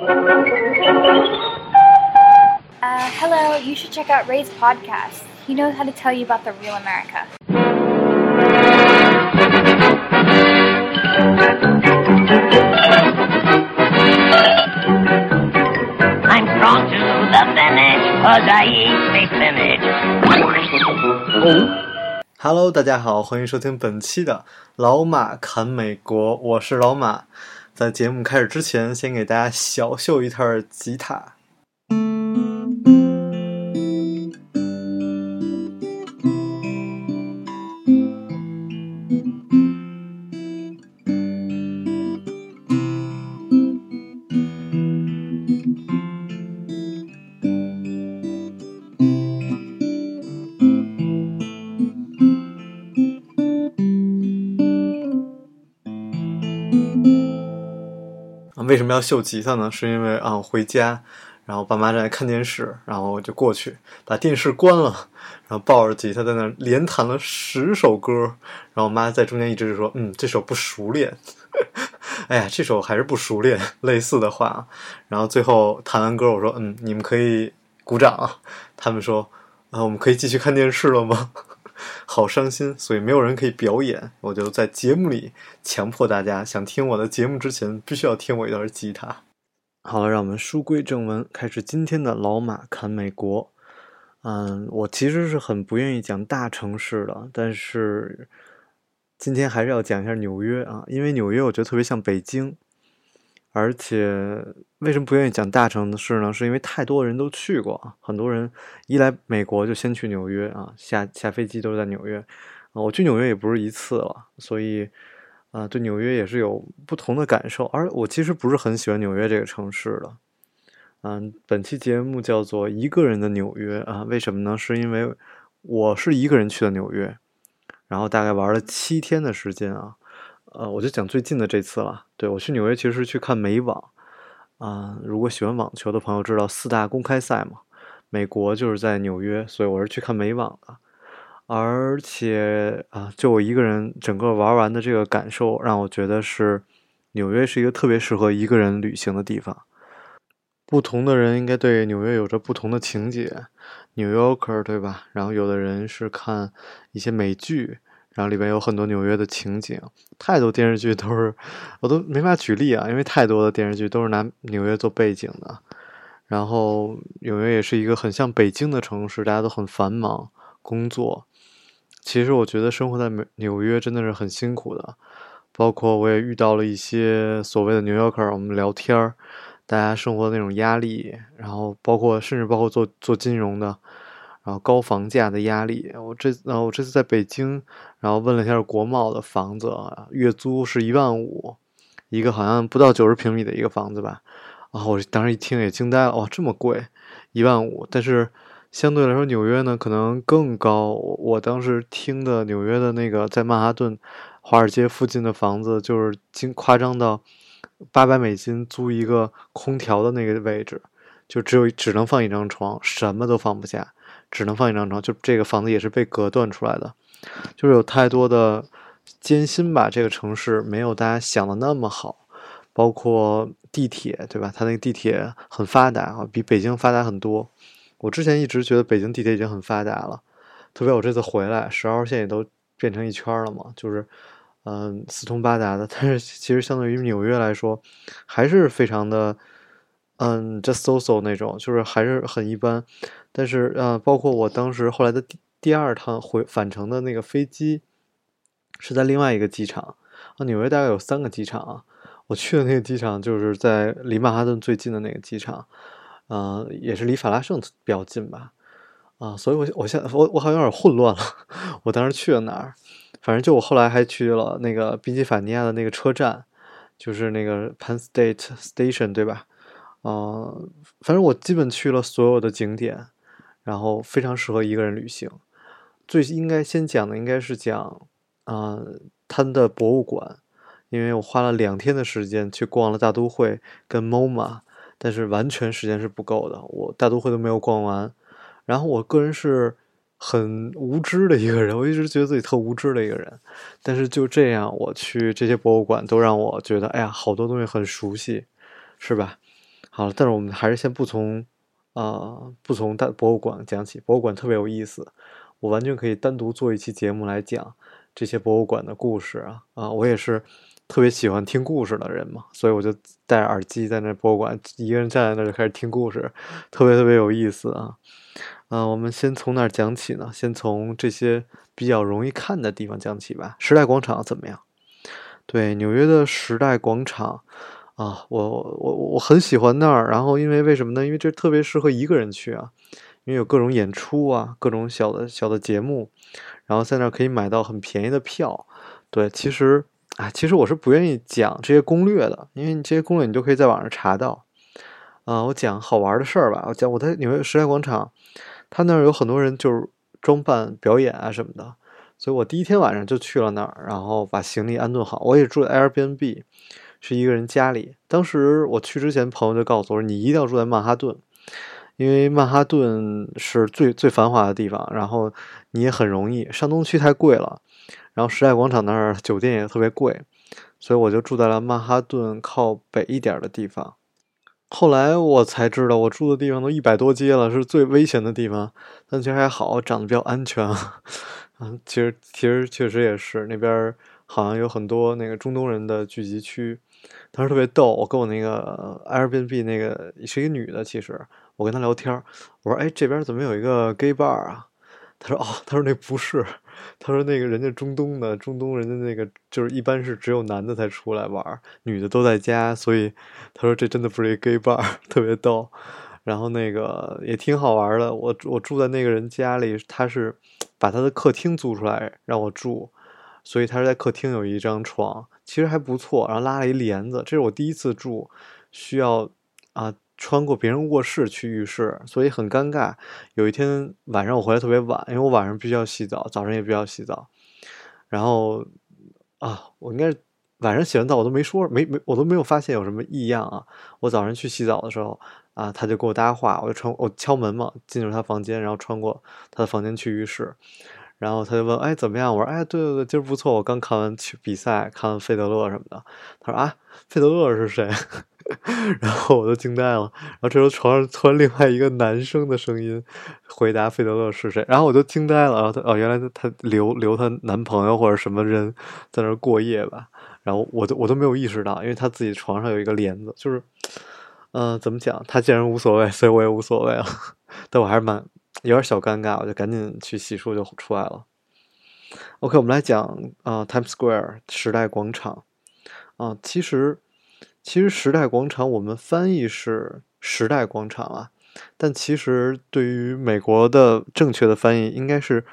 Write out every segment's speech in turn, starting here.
Uh, hello, you should check out Ray's podcast. He knows how to tell you about the real America. I'm strong to the finish, cause I eat me spinach. Hello，大家好，欢迎收听本期的老马侃美国，我是老马。 在节目开始之前，先给大家小秀一套吉他。秀吉他呢？是因为啊，回家，然后爸妈正在看电视，然后我就过去把电视关了，然后抱着吉他在那连弹了十首歌，然后我妈在中间一直就说：“嗯，这首不熟练。”哎呀，这首还是不熟练，类似的话。然后最后弹完歌，我说：“嗯，你们可以鼓掌。”他们说：“啊，我们可以继续看电视了吗？”好伤心，所以没有人可以表演。我就在节目里强迫大家，想听我的节目之前，必须要听我一段吉他。好了，让我们书归正文，开始今天的老马侃美国。嗯，我其实是很不愿意讲大城市的，但是今天还是要讲一下纽约啊，因为纽约我觉得特别像北京。而且为什么不愿意讲大城市呢？是因为太多人都去过，很多人一来美国就先去纽约啊，下下飞机都是在纽约啊。我去纽约也不是一次了，所以啊，对纽约也是有不同的感受。而我其实不是很喜欢纽约这个城市的。嗯，本期节目叫做《一个人的纽约》啊，为什么呢？是因为我是一个人去的纽约，然后大概玩了七天的时间啊。呃，我就讲最近的这次了。对我去纽约其实是去看美网啊。如果喜欢网球的朋友知道四大公开赛嘛，美国就是在纽约，所以我是去看美网的。而且啊，就我一个人整个玩完的这个感受，让我觉得是纽约是一个特别适合一个人旅行的地方。不同的人应该对纽约有着不同的情节，纽约客对吧？然后有的人是看一些美剧。然后里边有很多纽约的情景，太多电视剧都是，我都没法举例啊，因为太多的电视剧都是拿纽约做背景的。然后纽约也是一个很像北京的城市，大家都很繁忙工作。其实我觉得生活在美纽约真的是很辛苦的，包括我也遇到了一些所谓的纽约客，我们聊天儿，大家生活的那种压力，然后包括甚至包括做做金融的。然后高房价的压力，我这然后我这次在北京，然后问了一下国贸的房子，月租是一万五，一个好像不到九十平米的一个房子吧，啊，我当时一听也惊呆了，哇，这么贵，一万五，但是相对来说纽约呢可能更高，我当时听的纽约的那个在曼哈顿华尔街附近的房子，就是经夸张到八百美金租一个空调的那个位置，就只有只能放一张床，什么都放不下。只能放一张床，就这个房子也是被隔断出来的，就是有太多的艰辛吧。这个城市没有大家想的那么好，包括地铁，对吧？它那个地铁很发达啊，比北京发达很多。我之前一直觉得北京地铁已经很发达了，特别我这次回来，十号线也都变成一圈了嘛，就是嗯四通八达的。但是其实相对于纽约来说，还是非常的嗯 just so so 那种，就是还是很一般。但是，呃，包括我当时后来的第第二趟回返程的那个飞机，是在另外一个机场啊。纽约大概有三个机场，我去的那个机场就是在离曼哈顿最近的那个机场，呃，也是离法拉盛比较近吧，啊，所以我我现在我我好像有点混乱了，我当时去了哪儿？反正就我后来还去了那个宾夕法尼亚的那个车站，就是那个 Penn State Station，对吧？啊，反正我基本去了所有的景点。然后非常适合一个人旅行。最应该先讲的应该是讲啊，它的博物馆，因为我花了两天的时间去逛了大都会跟 MoMA，但是完全时间是不够的，我大都会都没有逛完。然后我个人是很无知的一个人，我一直觉得自己特无知的一个人。但是就这样，我去这些博物馆都让我觉得，哎呀，好多东西很熟悉，是吧？好了，但是我们还是先不从啊、不从大博物馆讲起，博物馆特别有意思，我完全可以单独做一期节目来讲这些博物馆的故事啊啊！我也是特别喜欢听故事的人嘛，所以我就戴耳机在那博物馆一个人站在那儿就开始听故事，特别特别有意思啊！啊，我们先从哪讲起呢？先从这些比较容易看的地方讲起吧。时代广场怎么样？对，纽约的时代广场啊，我我我很喜欢那儿。然后因为为什么呢？因为这特别适合一个人去啊，因为有各种演出啊，各种小的小的节目，然后在那儿可以买到很便宜的票。对，其实啊，其实我是不愿意讲这些攻略的，因为你这些攻略你都可以在网上查到。啊，我讲好玩的事儿吧。我讲我在纽约时代广场，他那儿有很多人就是装扮表演啊什么的，所以我第一天晚上就去了那儿，然后把行李安顿好。我也住在 Airbnb，是一个人家里。当时我去之前，朋友就告诉我说，你一定要住在曼哈顿，因为曼哈顿是最最繁华的地方，然后你也很容易。上东区太贵了，然后时代广场那儿酒店也特别贵，所以我就住在了曼哈顿靠北一点的地方。后来我才知道，我住的地方都一百多街了，是最危险的地方。但其实还好，长得比较安全。嗯，其实其实确实也是，那边好像有很多那个中东人的聚集区。当时特别逗，我跟我那个 Airbnb 那个是一个女的，其实我跟她聊天，我说：“哎，这边怎么有一个 gay bar 啊？”她说：“哦，她说那不是，她说那个人家中东的，中东人家那个就是一般是只有男的才出来玩，女的都在家，所以她说这真的不是一个 gay bar，特别逗。然后那个也挺好玩的，我我住在那个人家里，他是把他的客厅租出来让我住，所以他是在客厅有一张床，其实还不错，然后拉了一帘子，这是我第一次住，需要啊。穿过别人卧室去浴室，所以很尴尬。有一天晚上我回来特别晚，因为我晚上必须要洗澡，早上也必须要洗澡。然后啊，我应该是晚上洗完澡我都没说，没没我都没有发现有什么异样啊。我早上去洗澡的时候啊，他就给我搭话，我就穿我敲门嘛，进入他房间，然后穿过他的房间去浴室。然后他就问：“哎，怎么样？”我说：“哎，对对对，今儿不错，我刚看完去比赛，看完费德勒什么的。”他说：“啊，费德勒是谁？” 然后我都惊呆了。然后这时候床上突然另外一个男生的声音回答费德勒是谁，然后我就惊呆了。然后他哦，原来他她留留她男朋友或者什么人在那儿过夜吧。然后我都我都没有意识到，因为他自己床上有一个帘子，就是嗯、怎么讲？他既然无所谓，所以我也无所谓了。但我还是蛮有点小尴尬，我就赶紧去洗漱就出来了。OK，我们来讲啊、呃 Times Square 时代广场啊、其实其实时代广场我们翻译是时代广场啊，但其实对于美国的正确的翻译应该是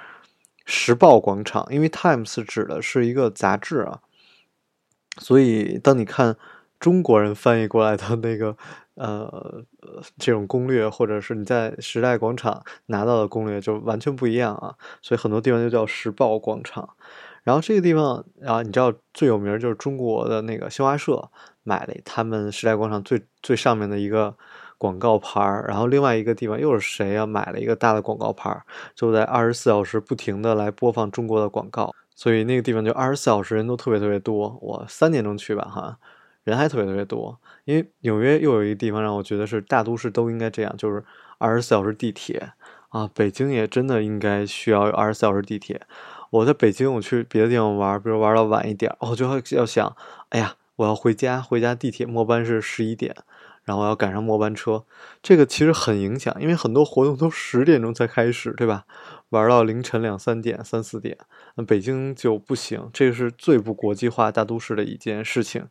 时报广场，因为 Times 指的是一个杂志啊，所以当你看中国人翻译过来的那个呃这种攻略，或者是你在时代广场拿到的攻略，就完全不一样啊。所以很多地方就叫时报广场。然后这个地方啊，你知道最有名就是中国的那个新华社买了他们时代广场最最上面的一个广告牌儿，然后另外一个地方又是谁啊买了一个大的广告牌儿，就在二十四小时不停的来播放中国的广告，所以那个地方就二十四小时人都特别特别多。我三点钟去吧，哈，人还特别特别多。因为纽约又有一个地方让我觉得是大都市都应该这样，就是二十四小时地铁啊。北京也真的应该需要有二十四小时地铁。我在北京，我去别的地方玩，比如玩到晚一点，我就会要想，哎呀，我要回家，回家地铁末班是十一点，然后我要赶上末班车，这个其实很影响，因为很多活动都十点钟才开始，对吧？玩到凌晨两三点、三四点，那北京就不行，这个是最不国际化大都市的一件事情。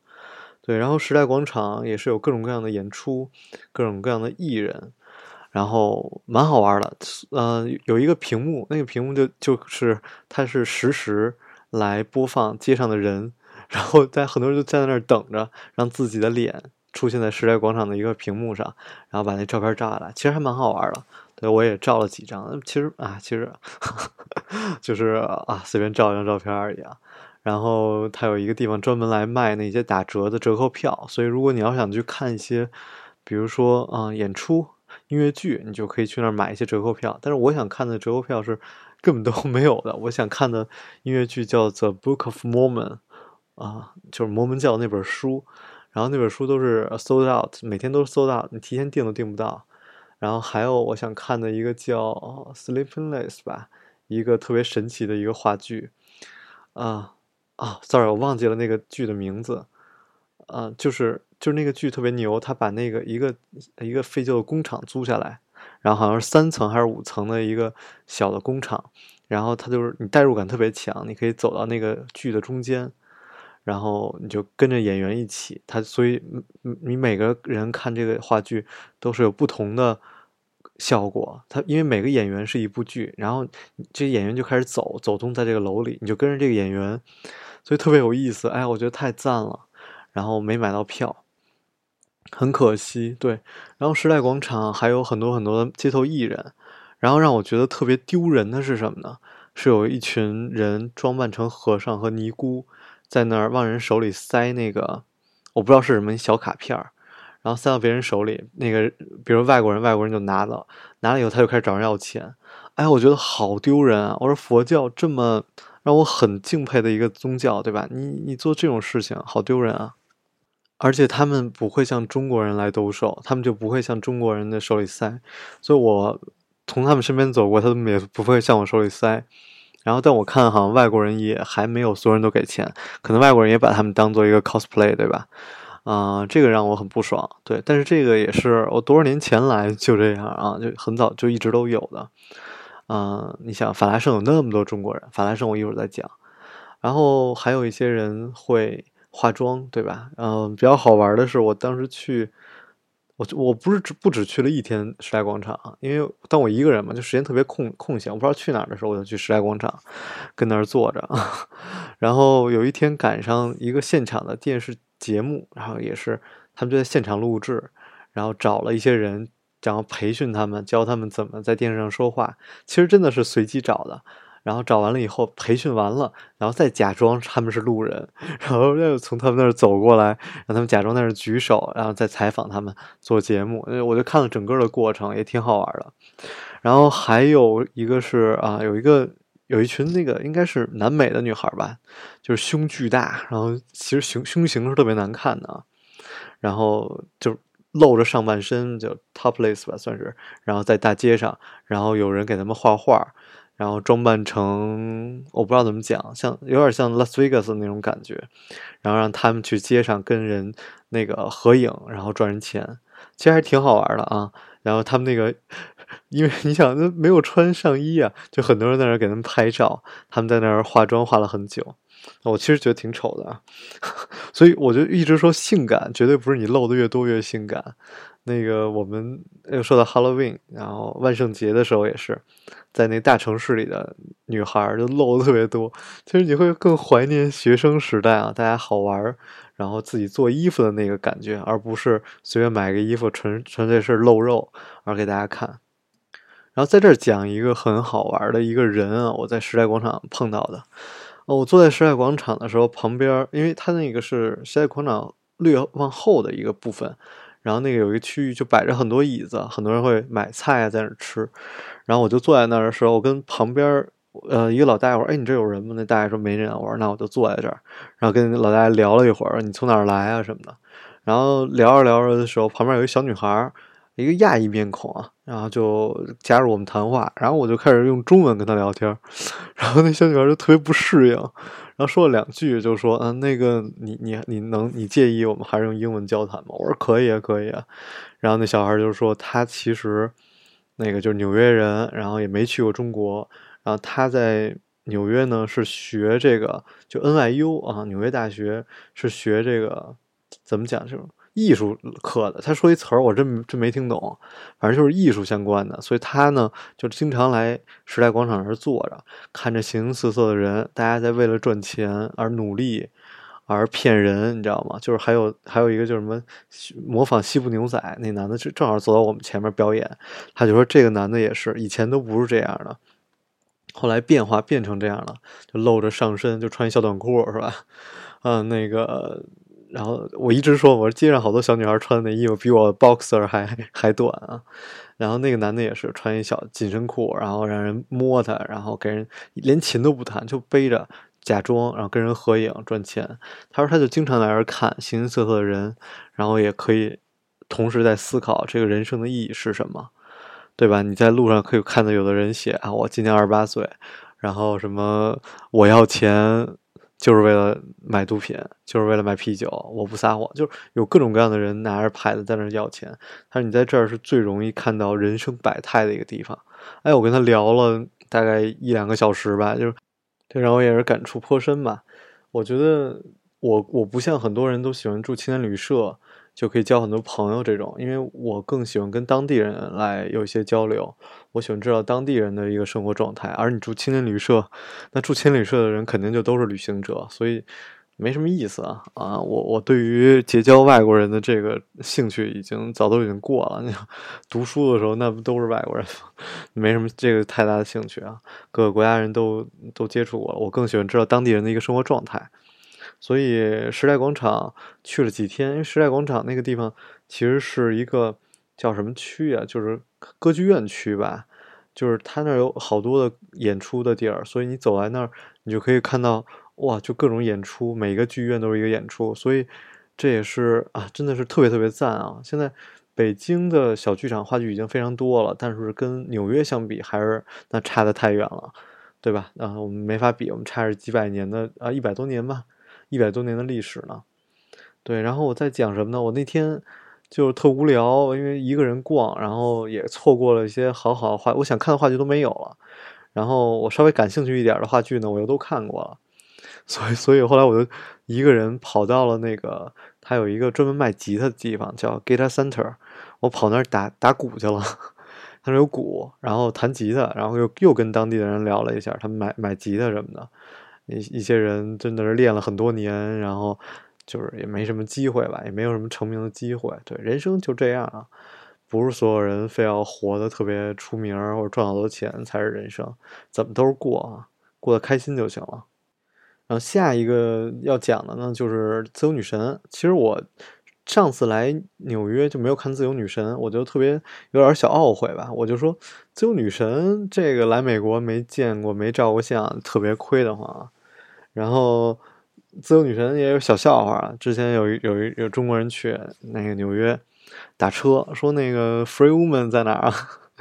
对，然后时代广场也是有各种各样的演出，各种各样的艺人。然后蛮好玩的，呃，有一个屏幕，那个屏幕就就是它是实时来播放街上的人，然后在很多人就在那儿等着，让自己的脸出现在时代广场的一个屏幕上，然后把那照片照下来，其实还蛮好玩的。对我也照了几张，其实啊，其实 就是啊，随便照一张照片而已啊。然后它有一个地方专门来卖那些打折的折扣票，所以如果你要想去看一些，比如说啊、演出。音乐剧，你就可以去那儿买一些折扣票。但是我想看的折扣票是根本都 没有的。我想看的音乐剧叫《The Book of Mormon》，啊，就是摩门教那本书。然后那本书都是 sold out，每天都是 sold out，你提前订都订不到。然后还有我想看的一个叫《Sleepless》吧，一个特别神奇的一个话剧，啊啊，sorry，我忘记了那个剧的名字，啊，就是就是那个剧特别牛，他把那个一个一个废旧的工厂租下来，然后好像是三层还是五层的一个小的工厂，然后他就是你代入感特别强，你可以走到那个剧的中间。然后你就跟着演员一起，他所以你每个人看这个话剧都是有不同的效果。他因为每个演员是一部剧，然后这演员就开始走走动在这个楼里，你就跟着这个演员，所以特别有意思。哎，我觉得太赞了。然后没买到票，很可惜。对，然后时代广场还有很多很多的街头艺人。然后让我觉得特别丢人的是什么呢？是有一群人装扮成和尚和尼姑。在那儿往人手里塞那个，我不知道是什么小卡片儿，然后塞到别人手里。那个，比如外国人，外国人就拿了，拿了以后他就开始找人要钱。哎，我觉得好丢人啊！我说佛教这么让我很敬佩的一个宗教，对吧？你你做这种事情好丢人啊！而且他们不会向中国人来兜售，他们就不会向中国人的手里塞。所以我从他们身边走过，他们也不会向我手里塞。然后，但我看好像外国人也还没有所有人都给钱，可能外国人也把他们当做一个 cosplay，对吧？啊，这个让我很不爽。对，但是这个也是我多少年前来就这样啊，就很早就一直都有的。嗯，你想法拉盛有那么多中国人，法拉盛我一会儿再讲。然后还有一些人会化妆，对吧？嗯，比较好玩的是，我当时去。我我不是只不只去了一天时代广场，因为当我一个人嘛，就时间特别空空闲，我不知道去哪儿的时候，我就去时代广场，跟那儿坐着。然后有一天赶上一个现场的电视节目，然后也是他们就在现场录制，然后找了一些人，然后培训他们，教他们怎么在电视上说话。其实真的是随机找的。然后找完了以后，培训完了，然后再假装他们是路人，然后又从他们那儿走过来，让他们假装在那儿举手，然后再采访他们做节目。我就看了整个的过程，也挺好玩的。然后还有一个是啊，有一个有一群那个应该是南美的女孩吧，就是胸巨大，然后其实胸胸型是特别难看的，然后就露着上半身，就 topless 吧算是，然后在大街上，然后有人给他们画画。然后装扮成我不知道怎么讲，像有点像 Las Vegas 那种感觉，然后让他们去街上跟人那个合影，然后赚人钱，其实还挺好玩的啊。然后他们那个，因为你想，那没有穿上衣啊，就很多人在那儿给他们拍照，他们在那儿化妆化了很久。我其实觉得挺丑的，所以我就一直说性感绝对不是你露的越多越性感。那个我们又说到 Halloween，然后万圣节的时候也是，在那大城市里的女孩就露的特别多。其实你会更怀念学生时代啊，大家好玩，然后自己做衣服的那个感觉，而不是随便买个衣服纯纯粹是露肉而给大家看。然后在这儿讲一个很好玩的一个人啊，我在时代广场碰到的。哦，我坐在时代广场的时候，旁边因为它那个是时代广场略往后的一个部分。然后那个有一个区域就摆着很多椅子，很多人会买菜，在那吃。然后我就坐在那儿的时候，我跟旁边呃一个老大爷我说：“哎，你这有人吗？”那大爷说：“没人。”我说：“那我就坐在这儿。”然后跟老大爷聊了一会儿，你从哪儿来啊什么的。然后聊着聊着的时候，旁边有一小女孩，一个亚裔面孔啊，然后就加入我们谈话。然后我就开始用中文跟他聊天，然后那小女孩就特别不适应。然后说了两句，就说：“嗯，那个你你你能你介意我们还是用英文交谈吗？”我说：“可以啊，可以啊。”然后那小孩就说：“他其实那个就是纽约人，然后也没去过中国。然后他在纽约呢是学这个，就 NYU 啊，纽约大学是学这个怎么讲这种。”艺术课的，他说一词儿，我真真没听懂，反正就是艺术相关的，所以他呢就经常来时代广场那儿坐着，看着形形色色的人，大家在为了赚钱而努力，而骗人，你知道吗？就是还有还有一个就是什么模仿西部牛仔那男的，就正好走到我们前面表演，他就说这个男的也是以前都不是这样的，后来变化变成这样了，就露着上身，就穿一小短裤是吧？嗯，那个。然后我一直说，我说街上好多小女孩穿的那衣服比我 boxer 还还短啊。然后那个男的也是穿一小紧身裤，然后让人摸他，然后给人连琴都不弹，就背着假装，然后跟人合影赚钱。他说他就经常来这儿看形形色色的人，然后也可以同时在思考这个人生的意义是什么，对吧？你在路上可以看到有的人写啊，我今年二十八岁，然后什么我要钱。就是为了买毒品，就是为了买啤酒，我不撒谎。就是有各种各样的人拿着牌子在那要钱。他说你在这儿是最容易看到人生百态的一个地方。哎，我跟他聊了大概一两个小时吧，就是这让我也是感触颇深吧。我觉得我我不像很多人都喜欢住青年旅社。就可以交很多朋友，这种，因为我更喜欢跟当地人来有一些交流，我喜欢知道当地人的一个生活状态。而你住青年旅社，那住青年旅社的人肯定就都是旅行者，所以没什么意思啊啊！我我对于结交外国人的这个兴趣已经早都已经过了。你 读书的时候那不都是外国人，没什么这个太大的兴趣啊。各个国家人都都接触过了，我更喜欢知道当地人的一个生活状态。所以时代广场去了几天，因为时代广场那个地方其实是一个叫什么区啊？就是歌剧院区吧。就是它那儿有好多的演出的地儿，所以你走来那儿，你就可以看到哇，就各种演出，每个剧院都是一个演出。所以这也是啊，真的是特别特别赞啊！现在北京的小剧场话剧已经非常多了，但是跟纽约相比，还是那差得太远了，对吧？啊，我们没法比，我们差着几百年的啊，一百多年吧。一百多年的历史呢，对，然后我在讲什么呢？我那天就是特无聊，因为一个人逛，然后也错过了一些好好的话，我想看的话剧都没有了。然后我稍微感兴趣一点的话剧呢，我又都看过了。所以，所以后来我就一个人跑到了那个他有一个专门卖吉他的地方，叫 Guitar Center。我跑那儿打打鼓去了，他那有鼓，然后弹吉他，然后又又跟当地的人聊了一下，他们买买吉他什么的。一一些人真的是练了很多年，然后就是也没什么机会吧，也没有什么成名的机会。对，人生就这样啊，不是所有人非要活得特别出名或者赚好多钱才是人生，怎么都是过啊，过得开心就行了。然后下一个要讲的呢，就是自由女神。其实我上次来纽约就没有看自由女神，我就特别有点小懊悔吧。我就说自由女神这个来美国没见过、没照过相，特别亏得慌。然后，自由女神也有小笑话啊。之前有一有一有中国人去那个纽约打车，说那个 Free Woman 在哪儿啊？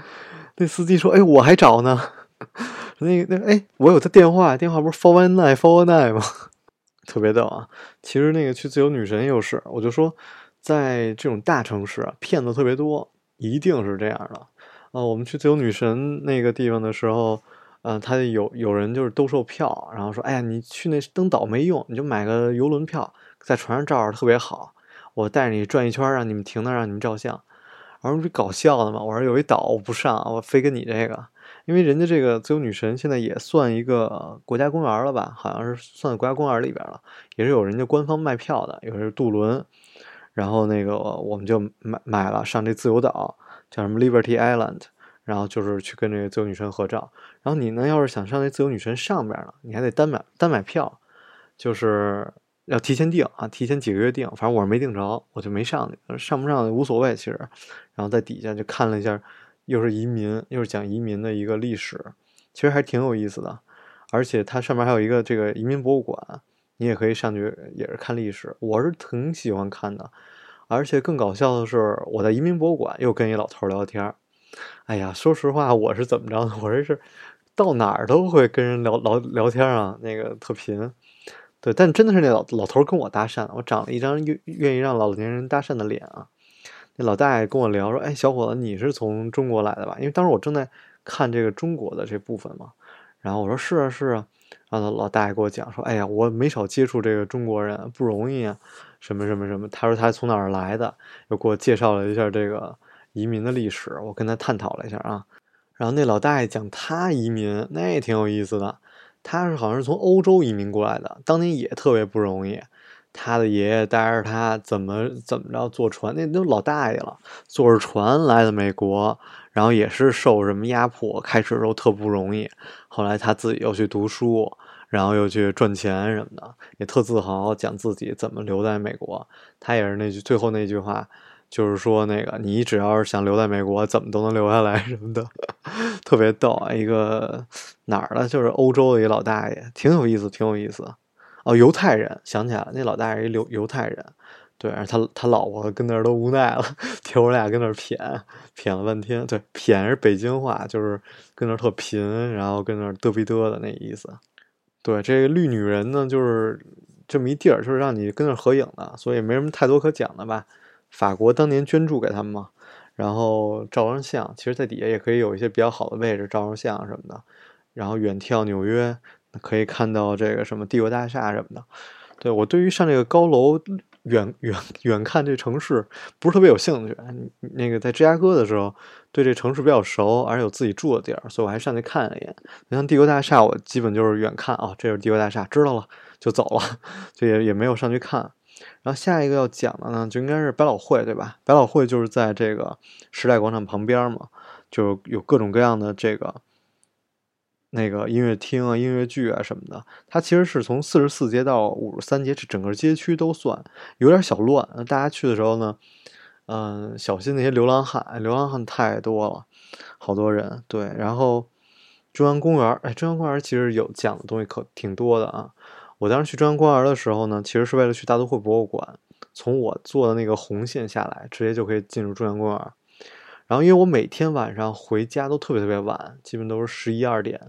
那司机说：“哎，我还找呢。”那个那哎，我有他电话，电话不是 Four One Nine Four One Nine 吗？特别逗啊！其实那个去自由女神又是，我就说，在这种大城市，骗子特别多，一定是这样的。啊，我们去自由女神那个地方的时候。嗯，他有有人就是兜售票，然后说：“哎呀，你去那登岛没用，你就买个游轮票，在船上照着特别好。我带着你转一圈，让你们停那，让你们照相。”我说：“这搞笑的嘛！”我说：“有一岛我不上，我非跟你这个，因为人家这个自由女神现在也算一个国家公园了吧？好像是算国家公园里边了，也是有人家官方卖票的，有是渡轮。然后那个我们就买买了上这自由岛，叫什么 Liberty Island。”然后就是去跟这个自由女神合照。然后你呢，要是想上那自由女神上边呢，你还得单买单买票，就是要提前订啊，提前几个月订。反正我是没订着，我就没上去。上不上无所谓，其实。然后在底下就看了一下，又是移民，又是讲移民的一个历史，其实还挺有意思的。而且它上面还有一个这个移民博物馆，你也可以上去，也是看历史。我是挺喜欢看的。而且更搞笑的是，我在移民博物馆又跟一老头聊天。哎呀，说实话，我是怎么着呢？我这是到哪儿都会跟人聊聊聊天啊，那个特贫。对，但真的是那老老头跟我搭讪，我长了一张愿愿意让老年人搭讪的脸啊。那老大爷跟我聊说：“哎，小伙子，你是从中国来的吧？”因为当时我正在看这个中国的这部分嘛。然后我说：“是啊，是啊。”然后老大爷给我讲说：“哎呀，我没少接触这个中国人，不容易啊，什么什么什么。”他说他从哪儿来的，又给我介绍了一下这个。移民的历史，我跟他探讨了一下啊，然后那老大爷讲他移民，那也挺有意思的。他是好像是从欧洲移民过来的，当年也特别不容易。他的爷爷带着他怎么怎么着坐船，那都老大爷了，坐着船来的美国，然后也是受什么压迫，开始时候特不容易。后来他自己又去读书，然后又去赚钱什么的，也特自豪讲自己怎么留在美国。他也是那句最后那句话。就是说，那个你只要是想留在美国，怎么都能留下来什么的，特别逗啊！一个哪儿的，就是欧洲的一个老大爷，挺有意思，挺有意思。哦，犹太人，想起来了，那老大爷一犹犹太人，对，他他老婆跟那儿都无奈了，听我俩跟那儿谝谝了半天，对，谝是北京话，就是跟那儿特贫，然后跟那儿嘚逼嘚的那意思。对，这个绿女人呢，就是这么一地儿，就是让你跟那儿合影的，所以没什么太多可讲的吧。法国当年捐助给他们嘛，然后照张相，其实在底下也可以有一些比较好的位置照张相什么的，然后远眺纽约。可以看到这个什么帝国大厦什么的，对我对于上这个高楼远远远看这城市不是特别有兴趣。那个在芝加哥的时候，对这城市比较熟，而且有自己住的地儿，所以我还上去看了一眼。像帝国大厦，我基本就是远看啊，这是帝国大厦，知道了就走了，就也也没有上去看。然后下一个要讲的呢，就应该是百老汇，对吧？百老汇就是在这个时代广场旁边嘛，就有各种各样的这个。那个音乐厅啊，音乐剧啊什么的，它其实是从四十四街到五十三街，这整个街区都算有点小乱。大家去的时候呢，嗯，小心那些流浪汉，流浪汉太多了，好多人。对，然后中央公园，哎，中央公园其实有讲的东西可挺多的啊。我当时去中央公园的时候呢，其实是为了去大都会博物馆，从我坐的那个红线下来，直接就可以进入中央公园。然后因为我每天晚上回家都特别特别晚，基本都是十一二点。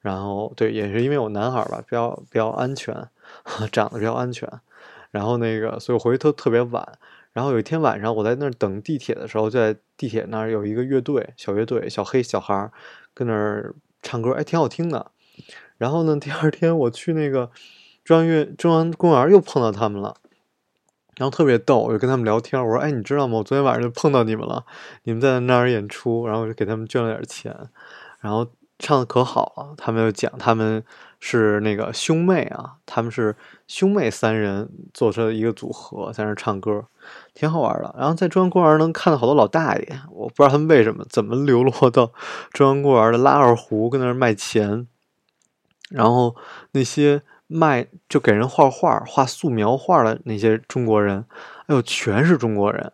然后对，也是因为我男孩吧，比较比较安全，长得比较安全。然后那个，所以我回去特特别晚。然后有一天晚上，我在那儿等地铁的时候，在地铁那儿有一个乐队，小乐队，小黑小孩儿跟那儿唱歌，哎，挺好听的。然后呢，第二天我去那个中央乐中央公园又碰到他们了，然后特别逗，我就跟他们聊天，我说，哎，你知道吗？我昨天晚上就碰到你们了，你们在那儿演出，然后我就给他们捐了点钱，然后。唱的可好了，他们又讲他们是那个兄妹啊，他们是兄妹三人做成一个组合在那唱歌，挺好玩的。然后在中央公园能看到好多老大爷，我不知道他们为什么怎么流落到中央公园的拉二胡跟那儿卖钱，然后那些卖就给人画画画素描画的那些中国人，哎呦全是中国人，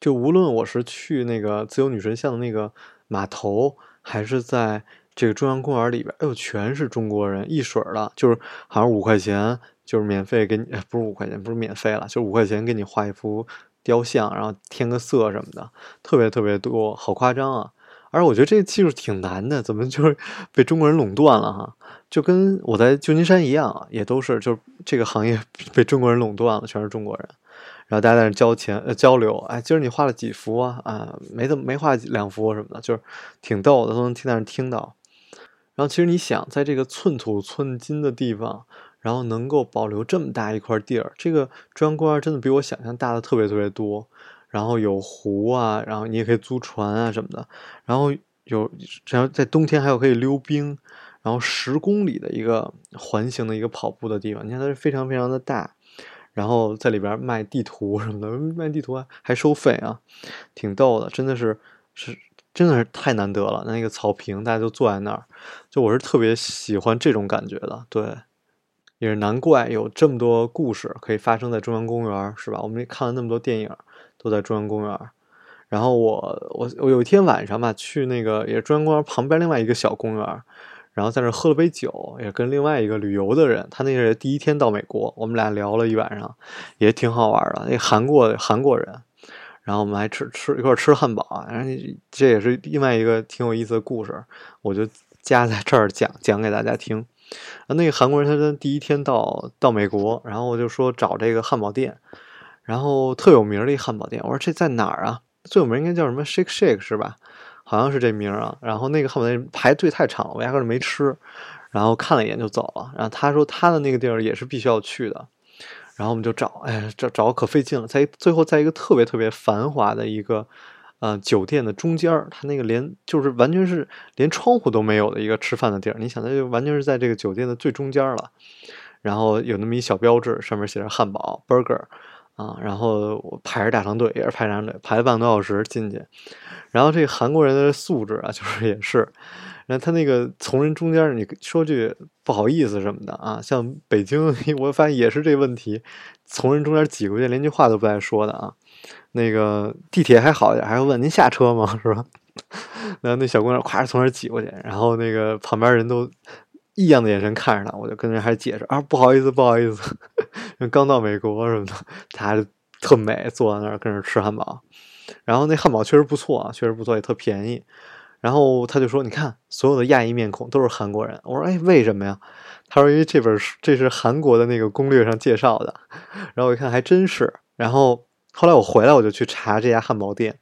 就无论我是去那个自由女神像的那个码头，还是在。这个中央公园里边，哎呦，全是中国人，一水儿的，就是好像五块钱就是免费给你，不是五块钱，不是免费了，就五块钱给你画一幅雕像，然后添个色什么的，特别特别多，好夸张啊！而我觉得这个技术挺难的，怎么就是 被中国人垄断了哈？就跟我在旧金山一样，也都是就是这个行业 被中国人垄断了，全是中国人，然后大家在那交钱呃交流，哎，今儿你画了几幅啊？啊，没怎么没画两幅什么的，就是挺逗的，都能听在那听到。然后其实你想，在这个寸土寸金的地方，然后能够保留这么大一块地儿，这个中央公园真的比我想象大的特别特别多。然后有湖啊，然后你也可以租船啊什么的。然后有，然后在冬天还有可以溜冰。然后十公里的一个环形的一个跑步的地方，你看它是非常非常的大。然后在里边卖地图什么的，卖地图还还收费啊，挺逗的，真的是是。真的是太难得了，那个草坪，大家都坐在那儿，就我是特别喜欢这种感觉的。对，也是难怪有这么多故事可以发生在中央公园，是吧？我们看了那么多电影，都在中央公园。然后我我我有一天晚上吧，去那个也是中央公园旁边另外一个小公园，然后在那喝了杯酒，也跟另外一个旅游的人，他那是第一天到美国，我们俩聊了一晚上，也挺好玩的。那韩国韩国人。然后我们还吃吃一块吃汉堡，然后这也是另外一个挺有意思的故事，我就加在这儿讲讲给大家听。啊，那个韩国人他第一天到到美国，然后我就说找这个汉堡店，然后特有名的一汉堡店，我说这在哪儿啊？最有名应该叫什么 Shake Shake 是吧？好像是这名啊。然后那个汉堡店排队太长了，我压根儿没吃，然后看了一眼就走了。然后他说他的那个地儿也是必须要去的。然后我们就找，哎，找找可费劲了，在最后在一个特别特别繁华的一个，呃，酒店的中间儿，它那个连就是完全是连窗户都没有的一个吃饭的地儿。你想，它就完全是在这个酒店的最中间了。然后有那么一小标志，上面写着汉堡 （burger），啊，然后我排着大长队，也是排长队，排了半个多小时进去。然后这个韩国人的素质啊，就是也是。然后他那个从人中间，你说句不好意思什么的啊，像北京，我发现也是这问题，从人中间挤过去，连句话都不带说的啊。那个地铁还好一点，还会问您下车吗？是吧？然后那小姑娘咵从那儿挤过去，然后那个旁边人都异样的眼神看着他，我就跟人还解释啊，不好意思，不好意思，刚到美国什么的，她还特美，坐在那儿跟着吃汉堡。然后那汉堡确实不错啊，确实不错，也特便宜。然后他就说：“你看，所有的亚裔面孔都是韩国人。”我说：“哎，为什么呀？”他说：“因为这本书这是韩国的那个攻略上介绍的。”然后我一看，还真是。然后后来我回来，我就去查这家汉堡店，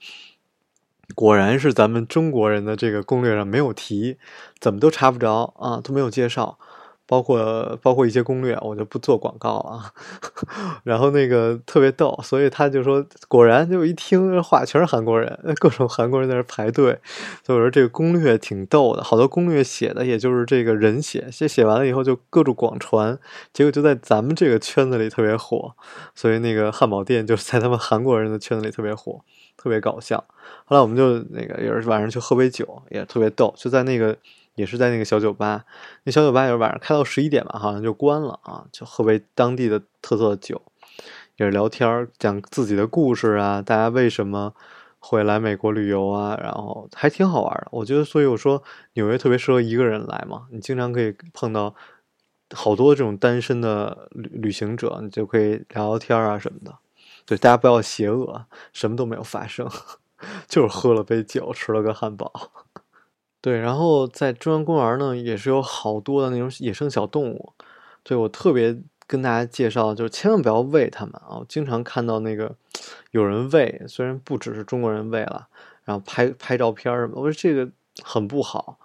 果然是咱们中国人的这个攻略上没有提，怎么都查不着啊，都没有介绍。包括包括一些攻略，我就不做广告了。然后那个特别逗，所以他就说，果然就一听这话全是韩国人，各种韩国人在那排队。所以我说这个攻略挺逗的，好多攻略写的也就是这个人写，写写完了以后就各种广传，结果就在咱们这个圈子里特别火。所以那个汉堡店就是在他们韩国人的圈子里特别火，特别搞笑。后来我们就那个也是晚上去喝杯酒，也特别逗，就在那个。也是在那个小酒吧，那小酒吧也是晚上开到十一点吧，好像就关了啊。就喝杯当地的特色的酒，也是聊天讲自己的故事啊，大家为什么会来美国旅游啊，然后还挺好玩的。我觉得，所以我说纽约特别适合一个人来嘛，你经常可以碰到好多这种单身的旅旅行者，你就可以聊聊天啊什么的。对，大家不要邪恶，什么都没有发生，就是喝了杯酒，吃了个汉堡。对，然后在中央公园呢，也是有好多的那种野生小动物。对我特别跟大家介绍，就是千万不要喂它们啊！我经常看到那个有人喂，虽然不只是中国人喂了，然后拍拍照片什么，我说这个很不好，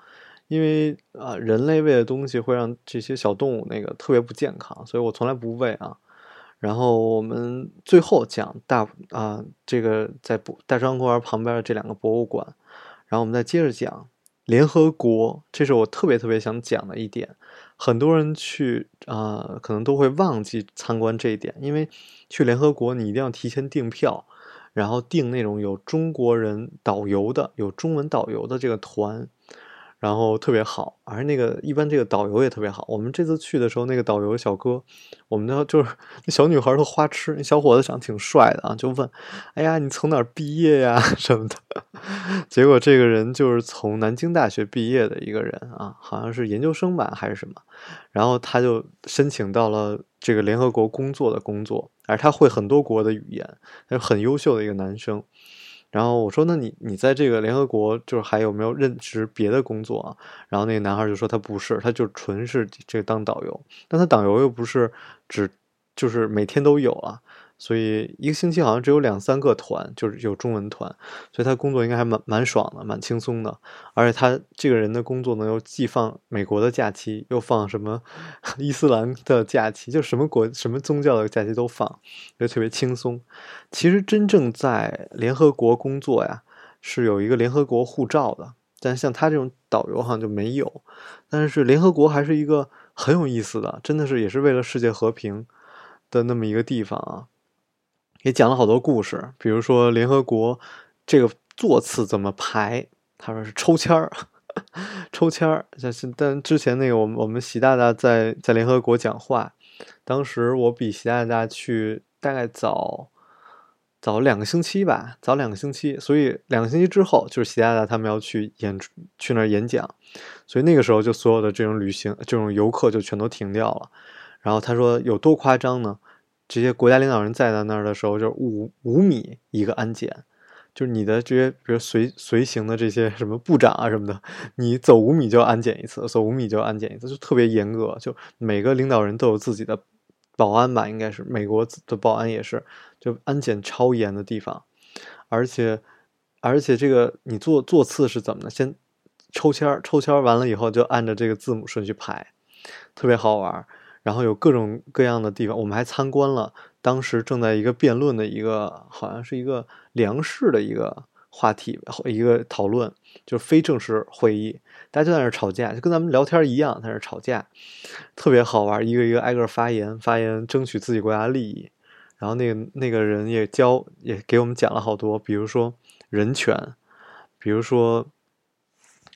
因为啊，人类喂的东西会让这些小动物那个特别不健康，所以我从来不喂啊。然后我们最后讲大啊，这个在大中央公园旁边的这两个博物馆，然后我们再接着讲。联合国，这是我特别特别想讲的一点。很多人去啊，可能都会忘记参观这一点，因为去联合国你一定要提前订票，然后订那种有中国人导游的、有中文导游的这个团。然后特别好，而那个一般这个导游也特别好。我们这次去的时候，那个导游小哥，我们的就是 那小女孩都花痴，那小伙子长得挺帅的啊，就问：“哎呀，你从哪儿毕业呀？” 什么的。结果这个人就是从南京大学毕业的一个人啊，好像是研究生吧还是什么。然后他就申请到了这个联合国工作的工作，而他会很多国的语言，他很优秀的一个男生。然后我说：“那你你在这个联合国就是还有没有任职别的工作啊？”然后那个男孩就说：“他不是，他就纯是这当导游，但他导游又不是只就是每天都有啊。”所以一个星期好像只有两三个团，就是有中文团，所以他工作应该还蛮蛮爽的，蛮轻松的。而且他这个人的工作呢，又既放美国的假期，又放什么 伊斯兰的假期，就什么国什么宗教的假期都放，就特别轻松。其实真正在联合国工作呀，是有一个联合国护照的，但像他这种导游好像就没有。但是联合国还是一个很有意思的，真的是也是为了世界和平的那么一个地方啊。也讲了好多故事，比如说联合国这个座次怎么排，他说是抽签儿，抽签儿。像是但之前那个我们我们习大大在在联合国讲话，当时我比习大大去大概早早两个星期吧，早两个星期，所以两个星期之后就是习大大他们要去演去那儿演讲，所以那个时候就所有的这种旅行这种游客就全都停掉了。然后他说有多夸张呢？这些国家领导人在在那儿的时候，就是五五米一个安检，就是你的这些，比如随随行的这些什么部长啊什么的，你走五米就要安检一次，走五米就要安检一次，就特别严格。就每个领导人都有自己的保安吧，应该是美国的保安也是，就安检超严的地方。而且而且这个你坐座次是怎么的？先抽签儿，抽签儿完了以后就按照这个字母顺序排，特别好玩。然后有各种各样的地方，我们还参观了当时正在一个辩论的一个，好像是一个粮食的一个话题，一个讨论，就是非正式会议，大家就在那吵架，就跟咱们聊天一样，在那吵架，特别好玩，一个一个挨个发言，发言争取自己国家利益。然后那个那个人也教，也给我们讲了好多，比如说人权，比如说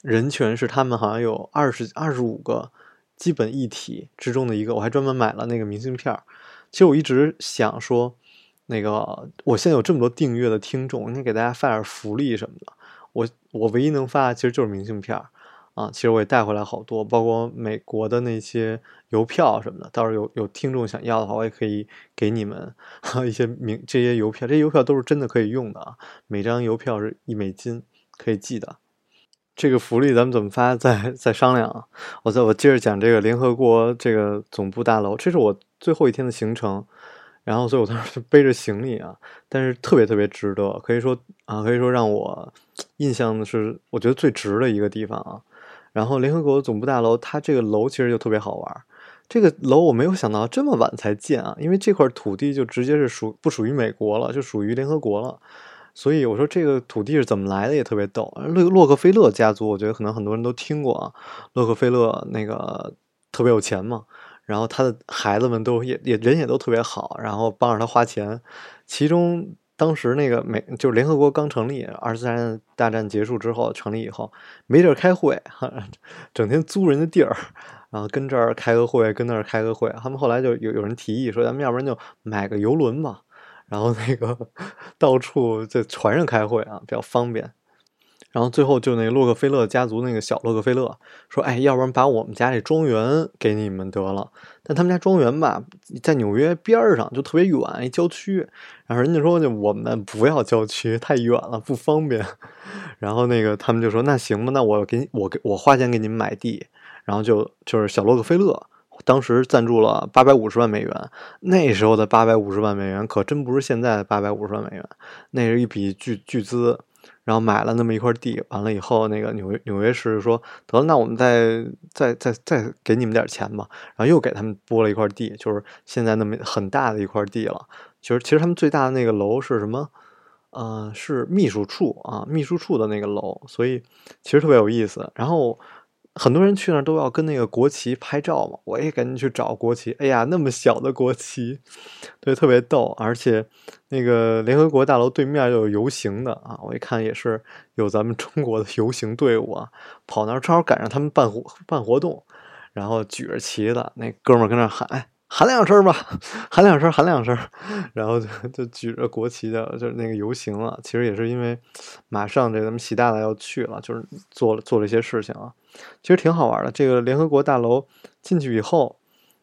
人权是他们好像有二十二十五个。基本一体之中的一个，我还专门买了那个明信片儿。其实我一直想说，那个我现在有这么多订阅的听众，应该给大家发点福利什么的。我我唯一能发的其实就是明信片儿啊，其实我也带回来好多，包括美国的那些邮票什么的。到时候有有听众想要的话，我也可以给你们 一些明这些邮票，这些邮票都是真的可以用的啊，每张邮票是一美金，可以寄的。这个福利咱们怎么发？再再商量！我再我接着讲这个联合国这个总部大楼，这是我最后一天的行程，然后所以我当时背着行李啊，但是特别特别值得，可以说啊，可以说让我印象的是我觉得最值的一个地方啊。然后联合国总部大楼，它这个楼其实就特别好玩。这个楼我没有想到这么晚才建啊，因为这块土地就直接是属不属于美国了，就属于联合国了。所以我说这个土地是怎么来的也特别逗。洛洛克菲勒家族，我觉得可能很多人都听过啊。洛克菲勒那个特别有钱嘛，然后他的孩子们都也也人也都特别好，然后帮着他花钱。其中当时那个美就是联合国刚成立，二次大战大战结束之后成立以后没地儿开会，整天租人家地儿，然后跟这儿开个会，跟那儿开个会。他们后来就有有人提议说，咱们要不然就买个游轮吧。然后那个到处在船上开会啊，比较方便。然后最后就那洛克菲勒家族那个小洛克菲勒说：“哎，要不然把我们家这庄园给你们得了。”但他们家庄园吧，在纽约边上，就特别远，一郊区。然后人家说：“就我们不要郊区，太远了，不方便。”然后那个他们就说：“那行吧，那我给你，我给我花钱给你们买地。”然后就就是小洛克菲勒。当时赞助了八百五十万美元，那时候的八百五十万美元可真不是现在的八百五十万美元，那是一笔巨巨资。然后买了那么一块地，完了以后，那个纽约纽约市说：“得了，那我们再再再再给你们点钱吧。”然后又给他们拨了一块地，就是现在那么很大的一块地了。其实其实他们最大的那个楼是什么？呃，是秘书处啊，秘书处的那个楼，所以其实特别有意思。然后。很多人去那儿都要跟那个国旗拍照嘛，我也赶紧去找国旗。哎呀，那么小的国旗，对，特别逗。而且那个联合国大楼对面有游行的啊，我一看也是有咱们中国的游行队伍啊，跑那儿正好赶上他们办活办活动，然后举着旗子，那哥们儿跟那喊，喊两声吧，喊两声，喊两声，然后就就举着国旗的，就是那个游行了。其实也是因为马上这咱们习大大要去了，就是做了做了一些事情啊。其实挺好玩的。这个联合国大楼进去以后，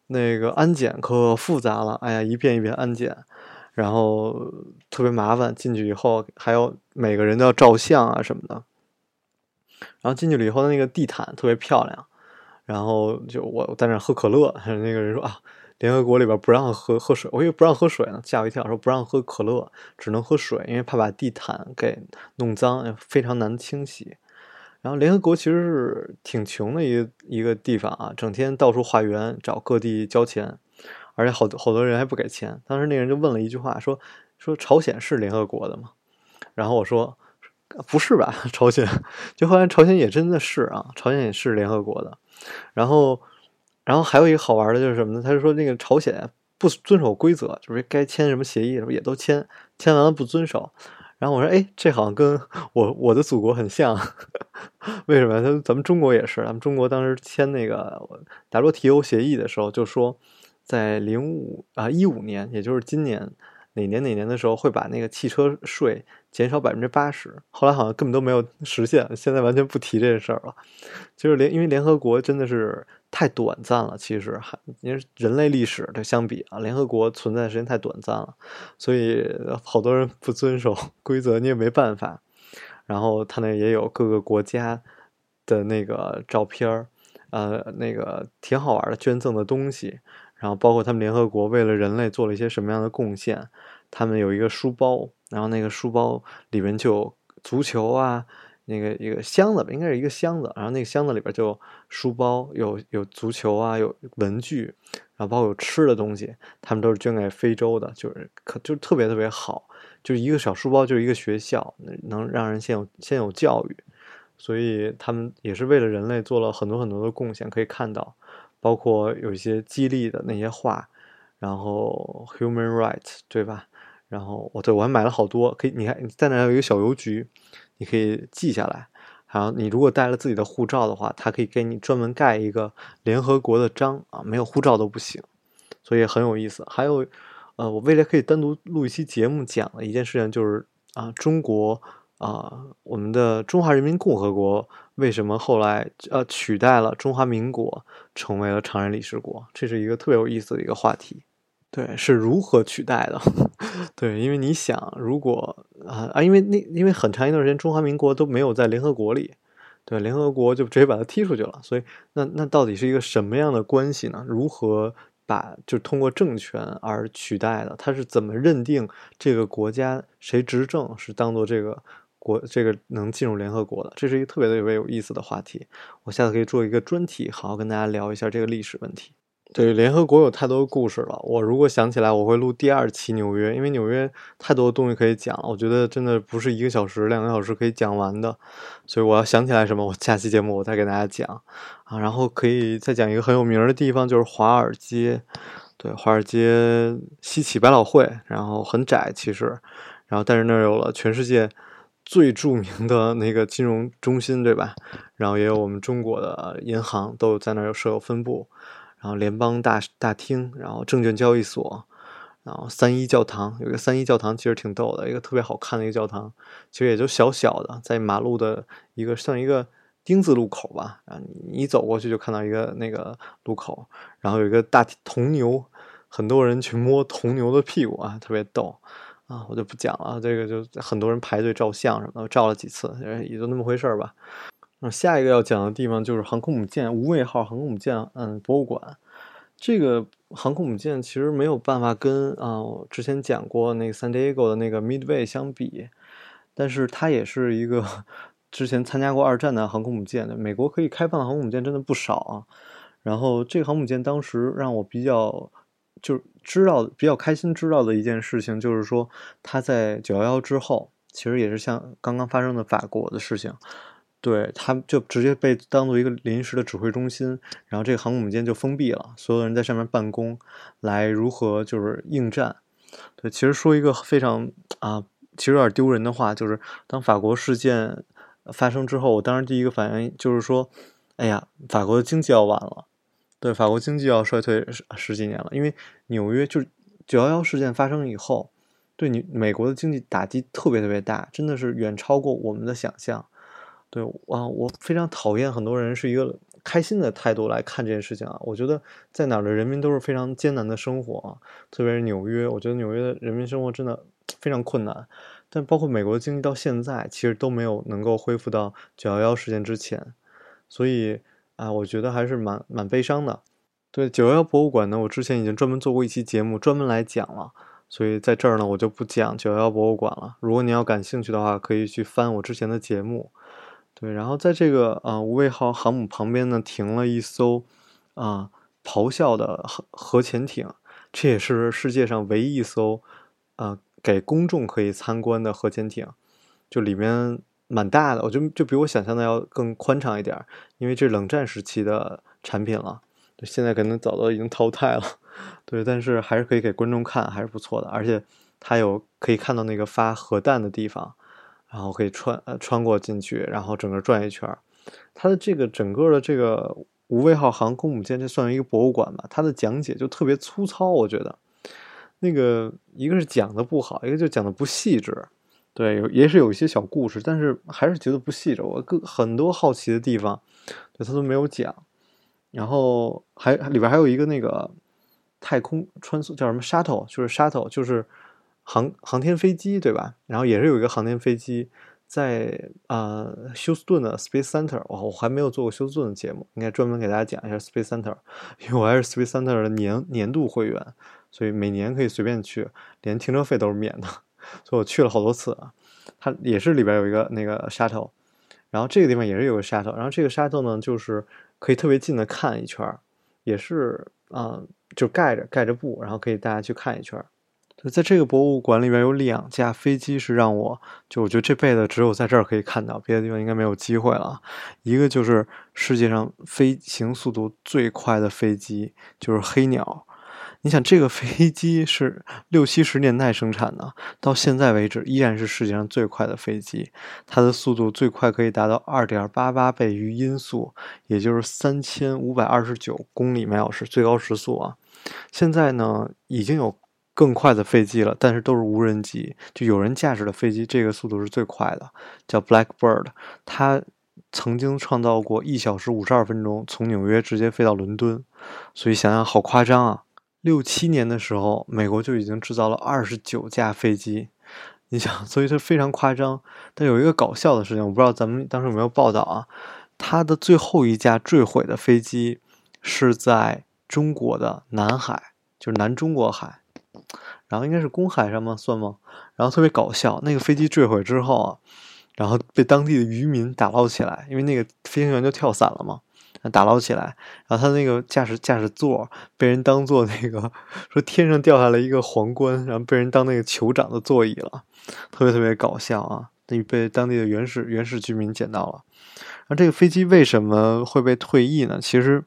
那个安检可复杂了。哎呀，一遍一遍安检，然后特别麻烦。进去以后还有每个人都要照相啊什么的。然后进去了以后，那个地毯特别漂亮。然后就我在那喝可乐，那个人说啊。联合国里边不让喝喝水，我以为不让喝水呢，吓我一跳。说不让喝可乐，只能喝水，因为怕把地毯给弄脏，非常难清洗。然后联合国其实是挺穷的一一个地方啊，整天到处化缘，找各地交钱，而且好多好多人还不给钱。当时那人就问了一句话，说说朝鲜是联合国的吗？然后我说不是吧，朝鲜。就后来朝鲜也真的是啊，朝鲜也是联合国的。然后。然后还有一个好玩的就是什么呢？他就说那个朝鲜不遵守规则，就是该签什么协议什么也都签，签完了不遵守。然后我说，哎，这好像跟我我的祖国很像。为什么？他咱们中国也是，咱们中国当时签那个 WTO 协议的时候，就说在零五啊一五年，也就是今年哪年哪年的时候，会把那个汽车税减少百分之八十。后来好像根本都没有实现，现在完全不提这事儿了。就是联因为联合国真的是。太短暂了，其实还因为人类历史的相比啊，联合国存在时间太短暂了，所以好多人不遵守 规则，你也没办法。然后他那也有各个国家的那个照片儿，呃，那个挺好玩的捐赠的东西，然后包括他们联合国为了人类做了一些什么样的贡献，他们有一个书包，然后那个书包里面就有足球啊。那个一个箱子吧，应该是一个箱子，然后那个箱子里边就书包，有有足球啊，有文具，然后包括有吃的东西，他们都是捐给非洲的，就是可就特别特别好，就是一个小书包就是一个学校，能让人先有先有教育，所以他们也是为了人类做了很多很多的贡献，可以看到，包括有一些激励的那些话，然后 human right 对吧？然后我对我还买了好多，可以你看你在那有一个小邮局。你可以记下来，然后你如果带了自己的护照的话，它可以给你专门盖一个联合国的章啊，没有护照都不行，所以很有意思。还有，呃，我未来可以单独录一期节目讲的一件事情，就是啊，中国啊、我们的中华人民共和国为什么后来呃取代了中华民国，成为了常任理事国？这是一个特别有意思的一个话题。对，是如何取代的？对，因为你想，如果啊啊，因为那因为很长一段时间中华民国都没有在联合国里，对，联合国就直接把它踢出去了。所以那那到底是一个什么样的关系呢？如何把就通过政权而取代的？它是怎么认定这个国家谁执政是当做这个国这个能进入联合国的？这是一个特别特别有意思的话题。我下次可以做一个专题，好好跟大家聊一下这个历史问题。对联合国有太多故事了，我如果想起来，我会录第二期纽约，因为纽约太多东西可以讲了，我觉得真的不是一个小时、两个小时可以讲完的，所以我要想起来什么，我下期节目我再给大家讲啊。然后可以再讲一个很有名的地方，就是华尔街，对，华尔街西起百老汇，然后很窄其实，然后但是那儿有了全世界最著名的那个金融中心，对吧？然后也有我们中国的银行都在那儿有设有分部。然后联邦大大厅，然后证券交易所，然后三一教堂有一个三一教堂，其实挺逗的，一个特别好看的一个教堂，其实也就小小的，在马路的一个像一个丁字路口吧，啊，你一走过去就看到一个那个路口，然后有一个大铜牛，很多人去摸铜牛的屁股啊，特别逗啊，我就不讲了，这个就很多人排队照相什么的，照了几次，也就那么回事儿吧。那下一个要讲的地方就是航空母舰无畏号航空母舰嗯博物馆。这个航空母舰其实没有办法跟啊、我之前讲过那个 San Diego 的那个 Midway 相比，但是它也是一个 之前参加过二战的航空母舰的。美国可以开放的航空母舰真的不少啊。然后这个航空母舰当时让我比较就是知道比较开心知道的一件事情，就是说他在九幺幺之后，其实也是像刚刚发生的法国的事情。对，他就直接被当做一个临时的指挥中心，然后这个航空母舰就封闭了，所有人在上面办公，来如何就是应战。对，其实说一个非常啊，其实有点丢人的话，就是当法国事件发生之后，我当时第一个反应就是说，哎呀，法国的经济要完了，对，法国经济要衰退十十几年了，因为纽约就是九幺幺事件发生以后，对你美国的经济打击特别特别大，真的是远超过我们的想象。对啊，我非常讨厌很多人是一个开心的态度来看这件事情啊。我觉得在哪儿的人民都是非常艰难的生活啊，特别是纽约，我觉得纽约的人民生活真的非常困难。但包括美国经济到现在其实都没有能够恢复到九幺幺事件之前，所以啊，我觉得还是蛮蛮悲伤的。对九幺幺博物馆呢，我之前已经专门做过一期节目，专门来讲了，所以在这儿呢，我就不讲九幺幺博物馆了。如果你要感兴趣的话，可以去翻我之前的节目。对，然后在这个啊无畏号航母旁边呢，停了一艘啊咆哮的核核潜艇，这也是世界上唯一一艘啊给公众可以参观的核潜艇，就里面蛮大的，我觉得就比我想象的要更宽敞一点儿，因为这是冷战时期的产品了，现在可能早都已经淘汰了，对，但是还是可以给观众看，还是不错的，而且它有可以看到那个发核弹的地方。然后可以穿呃穿过进去，然后整个转一圈。它的这个整个的这个无畏号航空母舰，这算一个博物馆吧？它的讲解就特别粗糙，我觉得。那个一个是讲的不好，一个就讲的不细致。对，也是有一些小故事，但是还是觉得不细致。我各很多好奇的地方，对他都没有讲。然后还里边还有一个那个太空穿梭叫什么 shuttle，就是 shuttle，就是。航航天飞机对吧？然后也是有一个航天飞机在呃休斯顿的 Space Center，哇，我还没有做过休斯顿的节目，应该专门给大家讲一下 Space Center，因为我还是 Space Center 的年年度会员，所以每年可以随便去，连停车费都是免的，所以我去了好多次啊。它也是里边有一个那个 shuttle，然后这个地方也是有个 shuttle，然后这个 shuttle 呢就是可以特别近的看一圈，也是啊、就盖着盖着布，然后可以大家去看一圈。就在这个博物馆里边有两架飞机是让我就我觉得这辈子只有在这儿可以看到，别的地方应该没有机会了。一个就是世界上飞行速度最快的飞机，就是黑鸟。你想这个飞机是六七十年代生产的，到现在为止依然是世界上最快的飞机，它的速度最快可以达到二点八八倍于音速，也就是三千五百二十九公里每小时最高时速啊。现在呢已经有。更快的飞机了，但是都是无人机，就有人驾驶的飞机，这个速度是最快的，叫 Blackbird，它曾经创造过一小时五十二分钟从纽约直接飞到伦敦，所以想想好夸张啊！六七年的时候，美国就已经制造了二十九架飞机，你想，所以它非常夸张。但有一个搞笑的事情，我不知道咱们当时有没有报道啊？它的最后一架坠毁的飞机是在中国的南海，就是南中国海。然后应该是公海上吗？算吗？然后特别搞笑，那个飞机坠毁之后啊，然后被当地的渔民打捞起来，因为那个飞行员就跳伞了嘛，打捞起来。然后他那个驾驶驾驶座被人当做那个说天上掉下来一个皇冠，然后被人当那个酋长的座椅了，特别特别搞笑啊！那被当地的原始原始居民捡到了。那这个飞机为什么会被退役呢？其实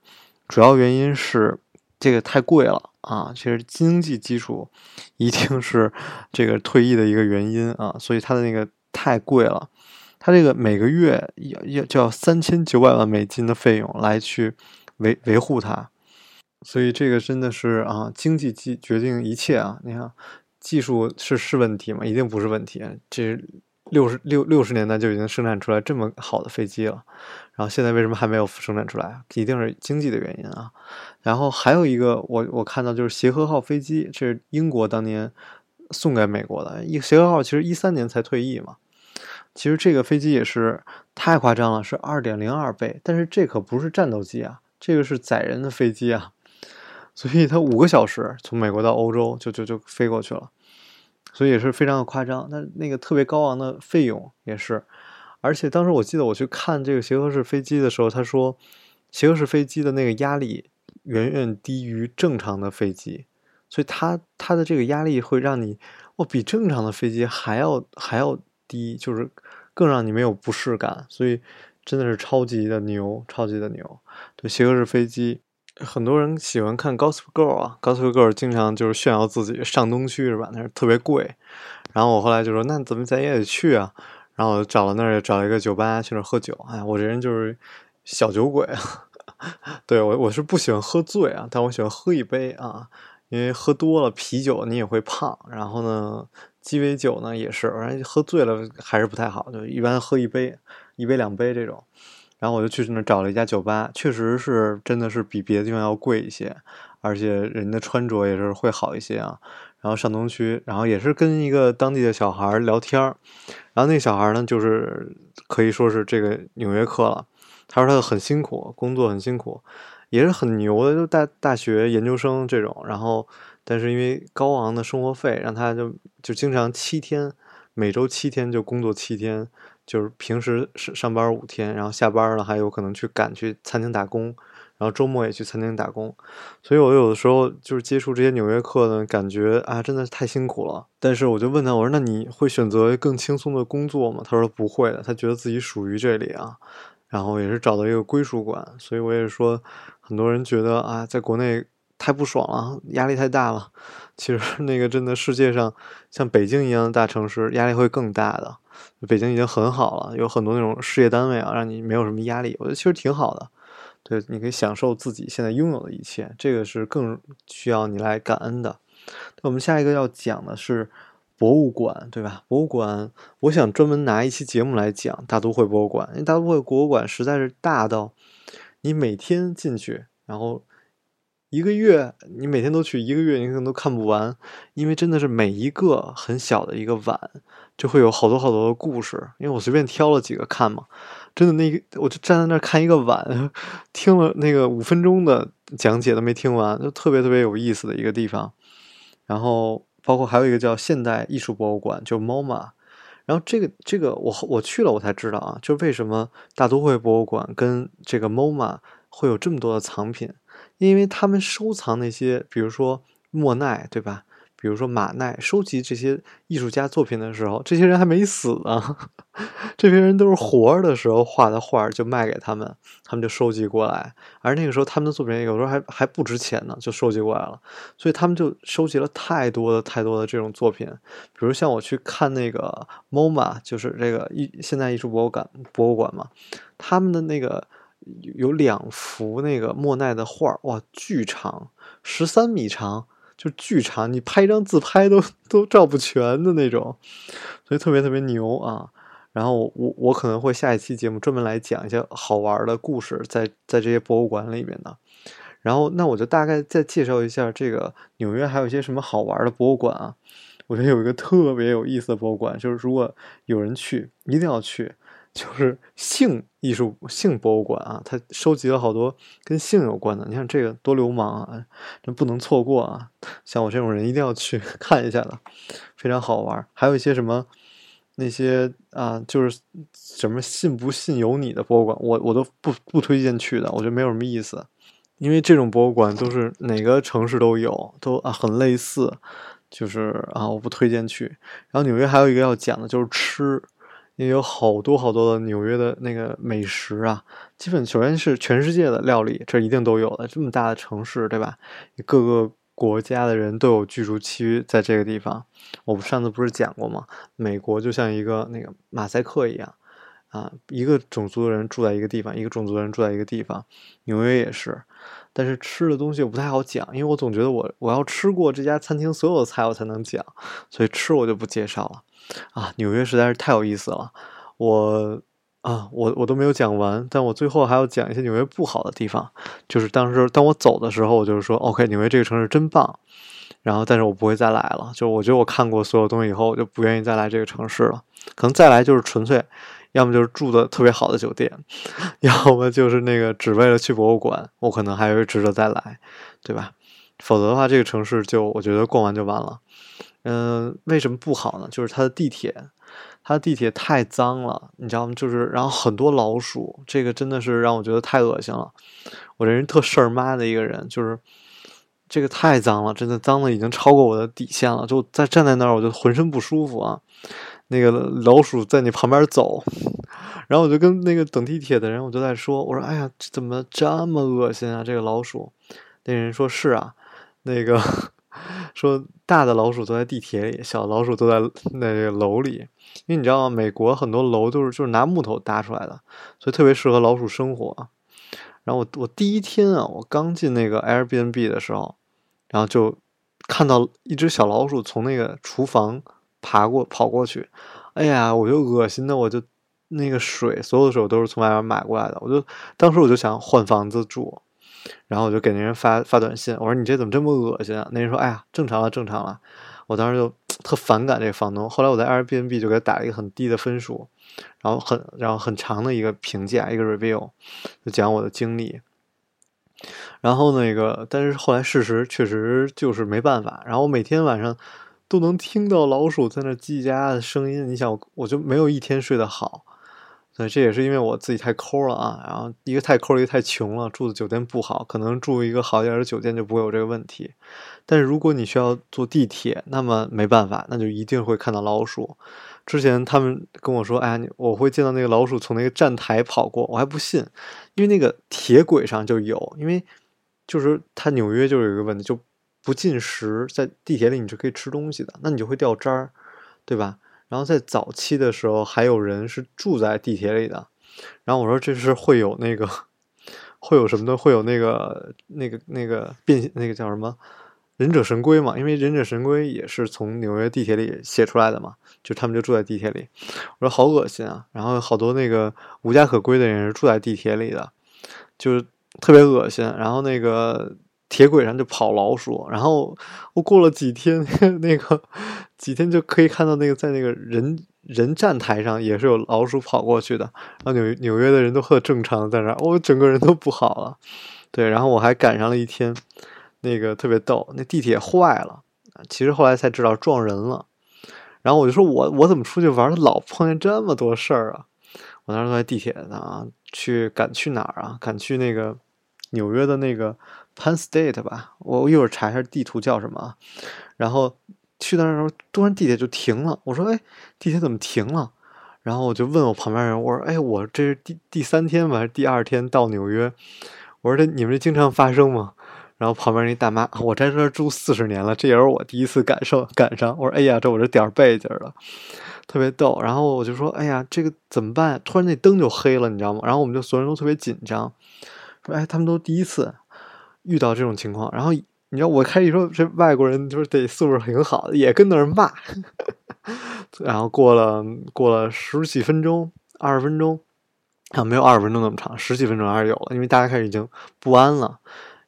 主要原因是这个太贵了。啊，其实经济基础一定是这个退役的一个原因啊，所以它的那个太贵了，它这个每个月要要就要三千九百万美金的费用来去维维护它，所以这个真的是啊，经济决决定一切啊！你看，技术是是问题吗？一定不是问题，这。六十六六十年代就已经生产出来这么好的飞机了，然后现在为什么还没有生产出来？一定是经济的原因啊。然后还有一个，我我看到就是协和号飞机，这是英国当年送给美国的。一协和号其实一三年才退役嘛。其实这个飞机也是太夸张了，是二点零二倍，但是这可不是战斗机啊，这个是载人的飞机啊，所以它五个小时从美国到欧洲就就就飞过去了。所以也是非常的夸张，但那个特别高昂的费用也是，而且当时我记得我去看这个协和式飞机的时候，他说，协和式飞机的那个压力远远低于正常的飞机，所以它它的这个压力会让你，哦，比正常的飞机还要还要低，就是更让你没有不适感，所以真的是超级的牛，超级的牛，对协和式飞机。很多人喜欢看《Gossip Girl》啊，《Gossip Girl》经常就是炫耀自己上东区是吧？那是特别贵。然后我后来就说，那怎么咱也得去啊？然后我找了那儿，找一个酒吧去那儿喝酒。哎，我这人就是小酒鬼啊。对我，我是不喜欢喝醉啊，但我喜欢喝一杯啊，因为喝多了啤酒你也会胖。然后呢，鸡尾酒呢也是，反正喝醉了还是不太好，就一般喝一杯，一杯两杯这种。然后我就去那找了一家酒吧，确实是真的是比别的地方要贵一些，而且人的穿着也是会好一些啊。然后上东区，然后也是跟一个当地的小孩聊天儿，然后那个小孩呢，就是可以说是这个纽约客了。他说他很辛苦，工作很辛苦，也是很牛的，就大大学研究生这种。然后，但是因为高昂的生活费，让他就就经常七天，每周七天就工作七天。就是平时上上班五天，然后下班了还有可能去赶去餐厅打工，然后周末也去餐厅打工，所以我有的时候就是接触这些纽约客呢，感觉啊真的是太辛苦了。但是我就问他，我说那你会选择更轻松的工作吗？他说不会的，他觉得自己属于这里啊，然后也是找到一个归属感。所以我也说，很多人觉得啊，在国内太不爽了，压力太大了。其实那个真的世界上像北京一样的大城市，压力会更大的。北京已经很好了，有很多那种事业单位啊，让你没有什么压力，我觉得其实挺好的。对，你可以享受自己现在拥有的一切，这个是更需要你来感恩的。我们下一个要讲的是博物馆，对吧？博物馆，我想专门拿一期节目来讲大都会博物馆，因为大都会博物馆实在是大到你每天进去，然后。一个月，你每天都去一个月，你可能都看不完，因为真的是每一个很小的一个碗，就会有好多好多的故事。因为我随便挑了几个看嘛，真的那个，我就站在那儿看一个碗，听了那个五分钟的讲解都没听完，就特别特别有意思的一个地方。然后包括还有一个叫现代艺术博物馆，就 MoMA。然后这个这个我我去了我才知道啊，就为什么大都会博物馆跟这个 MoMA 会有这么多的藏品。因为他们收藏那些，比如说莫奈，对吧？比如说马奈，收集这些艺术家作品的时候，这些人还没死呢，这些人都是活着的时候画的画，就卖给他们，他们就收集过来。而那个时候，他们的作品有时候还还不值钱呢，就收集过来了，所以他们就收集了太多的太多的这种作品。比如像我去看那个 MoMA，就是这个艺现代艺术博物馆博物馆嘛，他们的那个。有两幅那个莫奈的画哇，巨长，十三米长，就巨长，你拍一张自拍都都照不全的那种，所以特别特别牛啊。然后我我可能会下一期节目专门来讲一些好玩的故事，在在这些博物馆里面的。然后那我就大概再介绍一下这个纽约还有一些什么好玩的博物馆啊。我觉得有一个特别有意思的博物馆，就是如果有人去，一定要去。就是性艺术、性博物馆啊，它收集了好多跟性有关的。你看这个多流氓啊，这不能错过啊！像我这种人一定要去 看一下的，非常好玩。还有一些什么那些啊，就是什么信不信由你的博物馆，我我都不不推荐去的，我觉得没有什么意思。因为这种博物馆都是哪个城市都有，都啊很类似，就是啊我不推荐去。然后纽约还有一个要讲的就是吃。也有好多好多的纽约的那个美食啊，基本首先是全世界的料理，这一定都有的。这么大的城市，对吧？各个国家的人都有居住区在这个地方。我们上次不是讲过吗？美国就像一个那个马赛克一样啊，一个种族的人住在一个地方，一个种族的人住在一个地方。纽约也是，但是吃的东西我不太好讲，因为我总觉得我我要吃过这家餐厅所有的菜我才能讲，所以吃我就不介绍了。啊，纽约实在是太有意思了，我啊，我我都没有讲完，但我最后还要讲一些纽约不好的地方。就是当时当我走的时候，我就是说，OK，纽约这个城市真棒。然后，但是我不会再来了。就我觉得我看过所有东西以后，我就不愿意再来这个城市了。可能再来就是纯粹，要么就是住的特别好的酒店，要么就是那个只为了去博物馆，我可能还会值得再来，对吧？否则的话，这个城市就我觉得逛完就完了。嗯，为什么不好呢？就是它的地铁，它的地铁太脏了，你知道吗？就是然后很多老鼠，这个真的是让我觉得太恶心了。我这人特事儿妈的一个人，就是这个太脏了，真的脏的已经超过我的底线了。就在站在那儿，我就浑身不舒服啊。那个老鼠在你旁边走，然后我就跟那个等地铁的人，我就在说，我说：“哎呀，怎么这么恶心啊？这个老鼠。”那人说是啊，那个。说大的老鼠都在地铁里，小老鼠都在那个楼里，因为你知道吗？美国很多楼都是就是拿木头搭出来的，所以特别适合老鼠生活。然后我我第一天啊，我刚进那个 Airbnb 的时候，然后就看到一只小老鼠从那个厨房爬过跑过去，哎呀，我就恶心的，我就那个水所有的水都是从外面买过来的，我就当时我就想换房子住。然后我就给那人发发短信，我说你这怎么这么恶心啊？那人说，哎呀，正常了，正常了。我当时就特反感这个房东。后来我在 Airbnb 就给他打了一个很低的分数，然后很然后很长的一个评价，一个 review，就讲我的经历。然后那个，但是后来事实确实就是没办法。然后我每天晚上都能听到老鼠在那叽叽喳喳的声音，你想，我就没有一天睡得好。对，这也是因为我自己太抠了啊，然后一个太抠，一个太穷了，住的酒店不好，可能住一个好一点的酒店就不会有这个问题。但是如果你需要坐地铁，那么没办法，那就一定会看到老鼠。之前他们跟我说，哎呀，我会见到那个老鼠从那个站台跑过，我还不信，因为那个铁轨上就有，因为就是它纽约就有一个问题，就不进食，在地铁里你是可以吃东西的，那你就会掉渣儿，对吧？然后在早期的时候，还有人是住在地铁里的。然后我说这是会有那个，会有什么的？会有那个、那个、那个变那个叫什么《忍者神龟》嘛？因为《忍者神龟》也是从纽约地铁里写出来的嘛，就他们就住在地铁里。我说好恶心啊！然后好多那个无家可归的人是住在地铁里的，就是特别恶心。然后那个。铁轨上就跑老鼠，然后我过了几天，那个几天就可以看到那个在那个人人站台上也是有老鼠跑过去的。然后纽纽约的人都很正常在那儿，我整个人都不好了。对，然后我还赶上了一天，那个特别逗，那地铁坏了，其实后来才知道撞人了。然后我就说我我怎么出去玩老碰见这么多事儿啊？我当时在地铁呢去赶去哪儿啊？赶去那个纽约的那个。Penn State 吧，我一会儿查一下地图叫什么。然后去那儿的时候，突然地铁就停了。我说：“哎，地铁怎么停了？”然后我就问我旁边人：“我说，哎，我这是第第三天吧，还是第二天到纽约？我说这你们这经常发生吗？”然后旁边那大妈：“我在这儿住四十年了，这也是我第一次感受赶上。”我说：“哎呀，这我这点儿背景了，特别逗。”然后我就说：“哎呀，这个怎么办？突然那灯就黑了，你知道吗？”然后我们就所有人都特别紧张，说：“哎，他们都第一次。”遇到这种情况，然后你知道我开始说这外国人就是得素质挺好，也跟那儿骂。然后过了过了十几分钟、二十分钟啊，没有二十分钟那么长，十几分钟还是有了，因为大家开始已经不安了。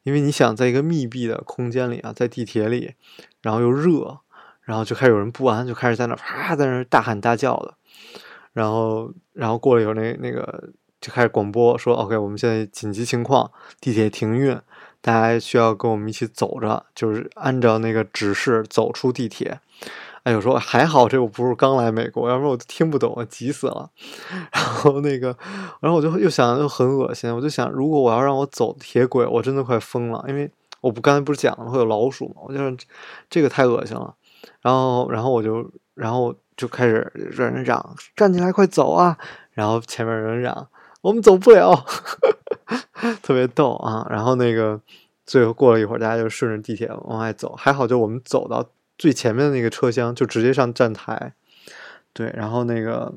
因为你想在一个密闭的空间里啊，在地铁里，然后又热，然后就开始有人不安，就开始在那啪在那大喊大叫的。然后，然后过了一会儿，那那个就开始广播说：“OK，我们现在紧急情况，地铁停运，大家需要跟我们一起走着，就是按照那个指示走出地铁。”哎呦，说还好这我不是刚来美国，要不然我都听不懂，我急死了。然后那个，然后我就又想，又很恶心，我就想，如果我要让我走铁轨，我真的快疯了，因为我不刚才不是讲了会有老鼠吗？我就这个太恶心了。然后，然后我就，然后就开始让人嚷，站起来，快走啊！然后前面有人嚷，我们走不了，特别逗啊。然后那个最后过了一会儿，大家就顺着地铁往外走，还好就我们走到。最前面的那个车厢就直接上站台，对，然后那个，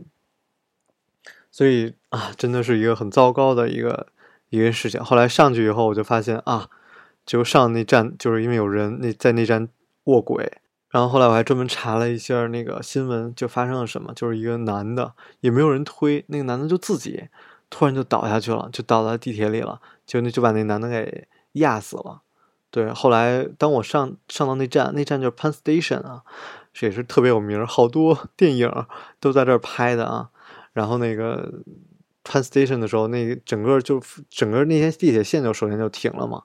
所以啊，真的是一个很糟糕的一个一个事情。后来上去以后，我就发现啊，就上那站就是因为有人那在那站卧轨，然后后来我还专门查了一下那个新闻，就发生了什么，就是一个男的也没有人推，那个男的就自己突然就倒下去了，就倒在地铁里了，就那就把那男的给压死了。对，后来当我上上到那站，那站就是 Penn Station 啊，也是特别有名，好多 电影都在这儿拍的啊。然后那个 Penn Station 的时候，那整个就整个那些地铁线就首先就停了嘛，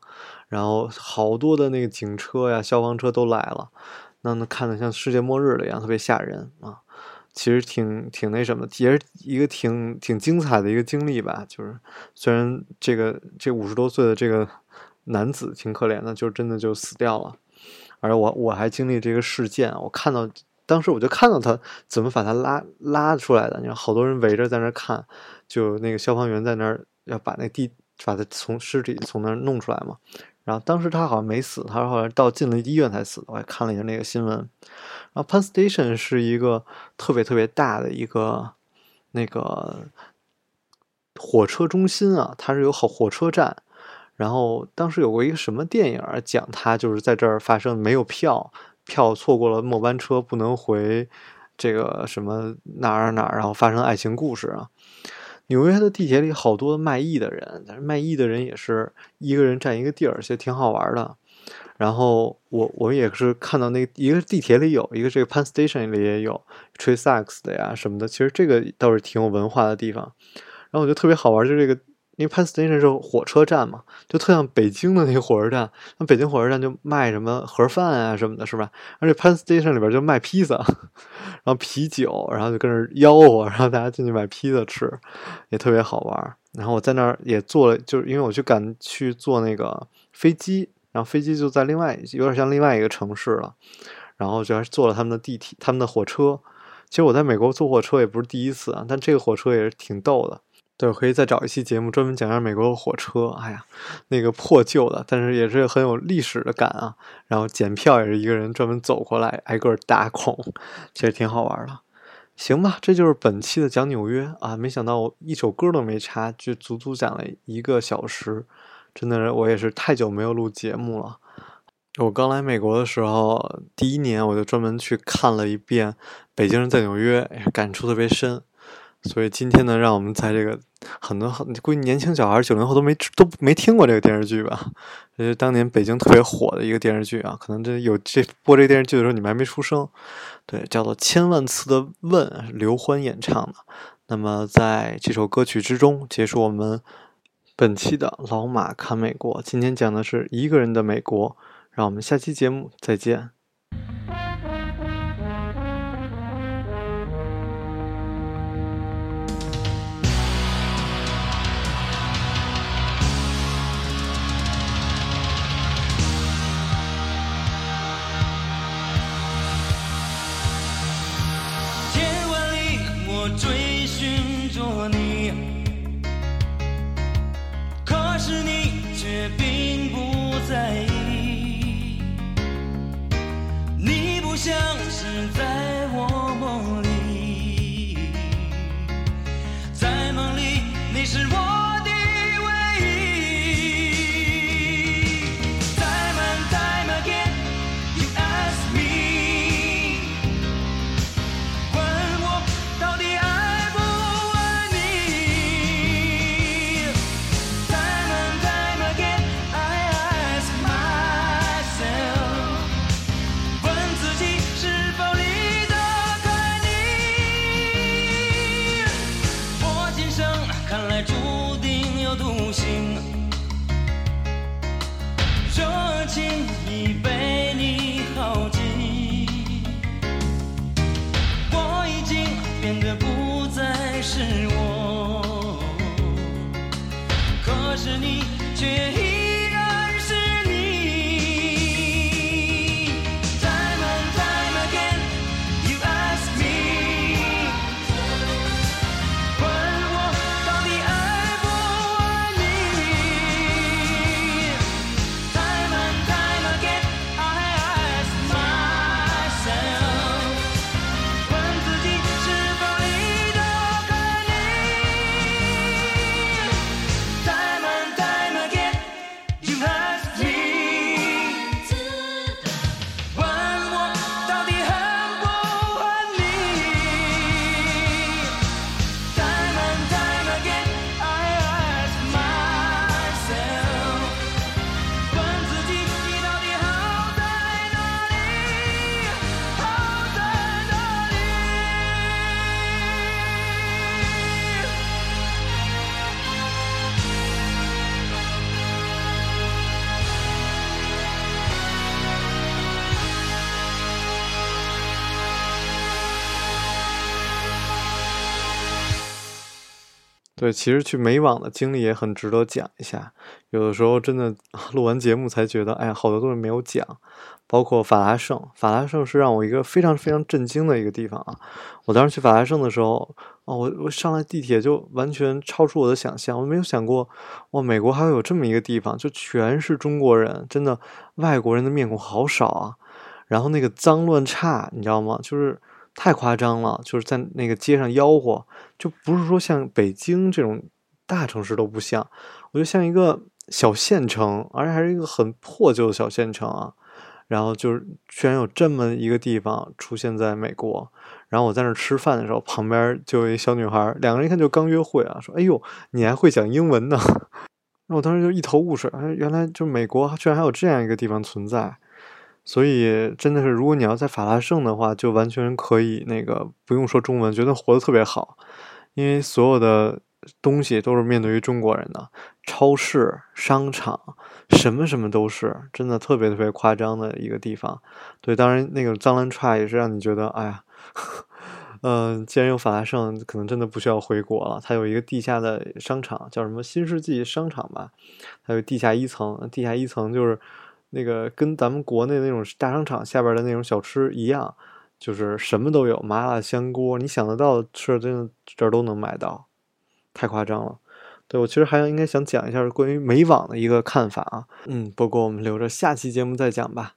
然后好多的那个警车呀、消防车都来了，那那看的像世界末日了一样，特别吓人啊。其实挺挺那什么，也是一个挺挺精彩的一个经历吧。就是虽然这个这五十多岁的这个。男子挺可怜的，就真的就死掉了，而我我还经历这个事件，我看到当时我就看到他怎么把他拉拉出来的，你看好多人围着在那看，就那个消防员在那儿要把那地把他从尸体从那儿弄出来嘛，然后当时他好像没死，他后来到进了医院才死的，我还看了一下那个新闻，然后 Penn Station 是一个特别特别大的一个那个火车中心啊，它是有好火车站。然后当时有过一个什么电影讲他就是在这儿发生没有票，票错过了末班车不能回这个什么哪儿哪儿，然后发生爱情故事啊。纽约的地铁里好多卖艺的人，但是卖艺的人也是一个人占一个地儿，其实挺好玩的。然后我我也是看到那个一个地铁里有一个这个 Penn Station 里也有吹萨克斯的呀什么的，其实这个倒是挺有文化的地方。然后我觉得特别好玩，就这个。因为 Penn Station 是火车站嘛，就特像北京的那个火车站。那北京火车站就卖什么盒饭啊什么的，是吧？而且 Penn Station 里边就卖披萨，然后啤酒，然后就跟着吆喝，然后大家进去买披萨吃，也特别好玩。然后我在那儿也坐了，就是因为我去赶去坐那个飞机，然后飞机就在另外有点像另外一个城市了，然后就还坐了他们的地铁、他们的火车。其实我在美国坐火车也不是第一次啊，但这个火车也是挺逗的。对，可以再找一期节目专门讲讲美国的火车。哎呀，那个破旧的，但是也是很有历史的感啊。然后检票也是一个人专门走过来，挨个打孔，其实挺好玩的。行吧，这就是本期的讲纽约啊。没想到我一首歌都没插，就足足讲了一个小时，真的是我也是太久没有录节目了。我刚来美国的时候，第一年我就专门去看了一遍《北京人在纽约》，感触特别深。所以今天呢，让我们在这个很多很估计年轻小孩九零后都没都没听过这个电视剧吧？这是当年北京特别火的一个电视剧啊，可能这有这播这个电视剧的时候你们还没出生。对，叫做《千万次的问》，刘欢演唱的。那么在这首歌曲之中，结束我们本期的老马看美国。今天讲的是一个人的美国，让我们下期节目再见。对，其实去美网的经历也很值得讲一下。有的时候真的 录完节目才觉得，哎呀，好多东西没有讲，包括法拉盛。法拉盛是让我一个非常非常震惊的一个地方啊！我当时去法拉盛的时候，哦，我我上来地铁就完全超出我的想象，我没有想过，哇，美国还会有这么一个地方，就全是中国人，真的外国人的面孔好少啊。然后那个脏乱差，你知道吗？就是太夸张了，就是在那个街上吆喝，就不是说像北京这种大城市都不像，我就像一个小县城，而且还是一个很破旧的小县城啊。然后就是居然有这么一个地方出现在美国，然后我在那儿吃饭的时候，旁边就有一小女孩，两个人一看就刚约会啊，说：“哎呦，你还会讲英文呢？” 那我当时就一头雾水，哎，原来就美国居然还有这样一个地方存在。所以真的是，如果你要在法拉盛的话，就完全可以那个不用说中文，觉得活得特别好，因为所有的东西都是面对于中国人的，超市、商场，什么什么都是，真的特别特别夸张的一个地方。对，当然那个脏乱差也是让你觉得，哎呀，嗯、既然有法拉盛，可能真的不需要回国了。它有一个地下的商场，叫什么新世纪商场吧，它有地下一层，地下一层就是。那个跟咱们国内那种大商场下边的那种小吃一样，就是什么都有，麻辣香锅，你想得到的吃的，真的这儿都能买到，太夸张了。对我其实还应该想讲一下关于美网的一个看法啊，嗯，不过我们留着下期节目再讲吧。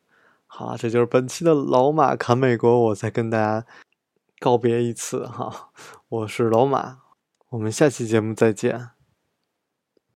好，这就是本期的老马侃美国，我再跟大家告别一次哈，我是老马，我们下期节目再见。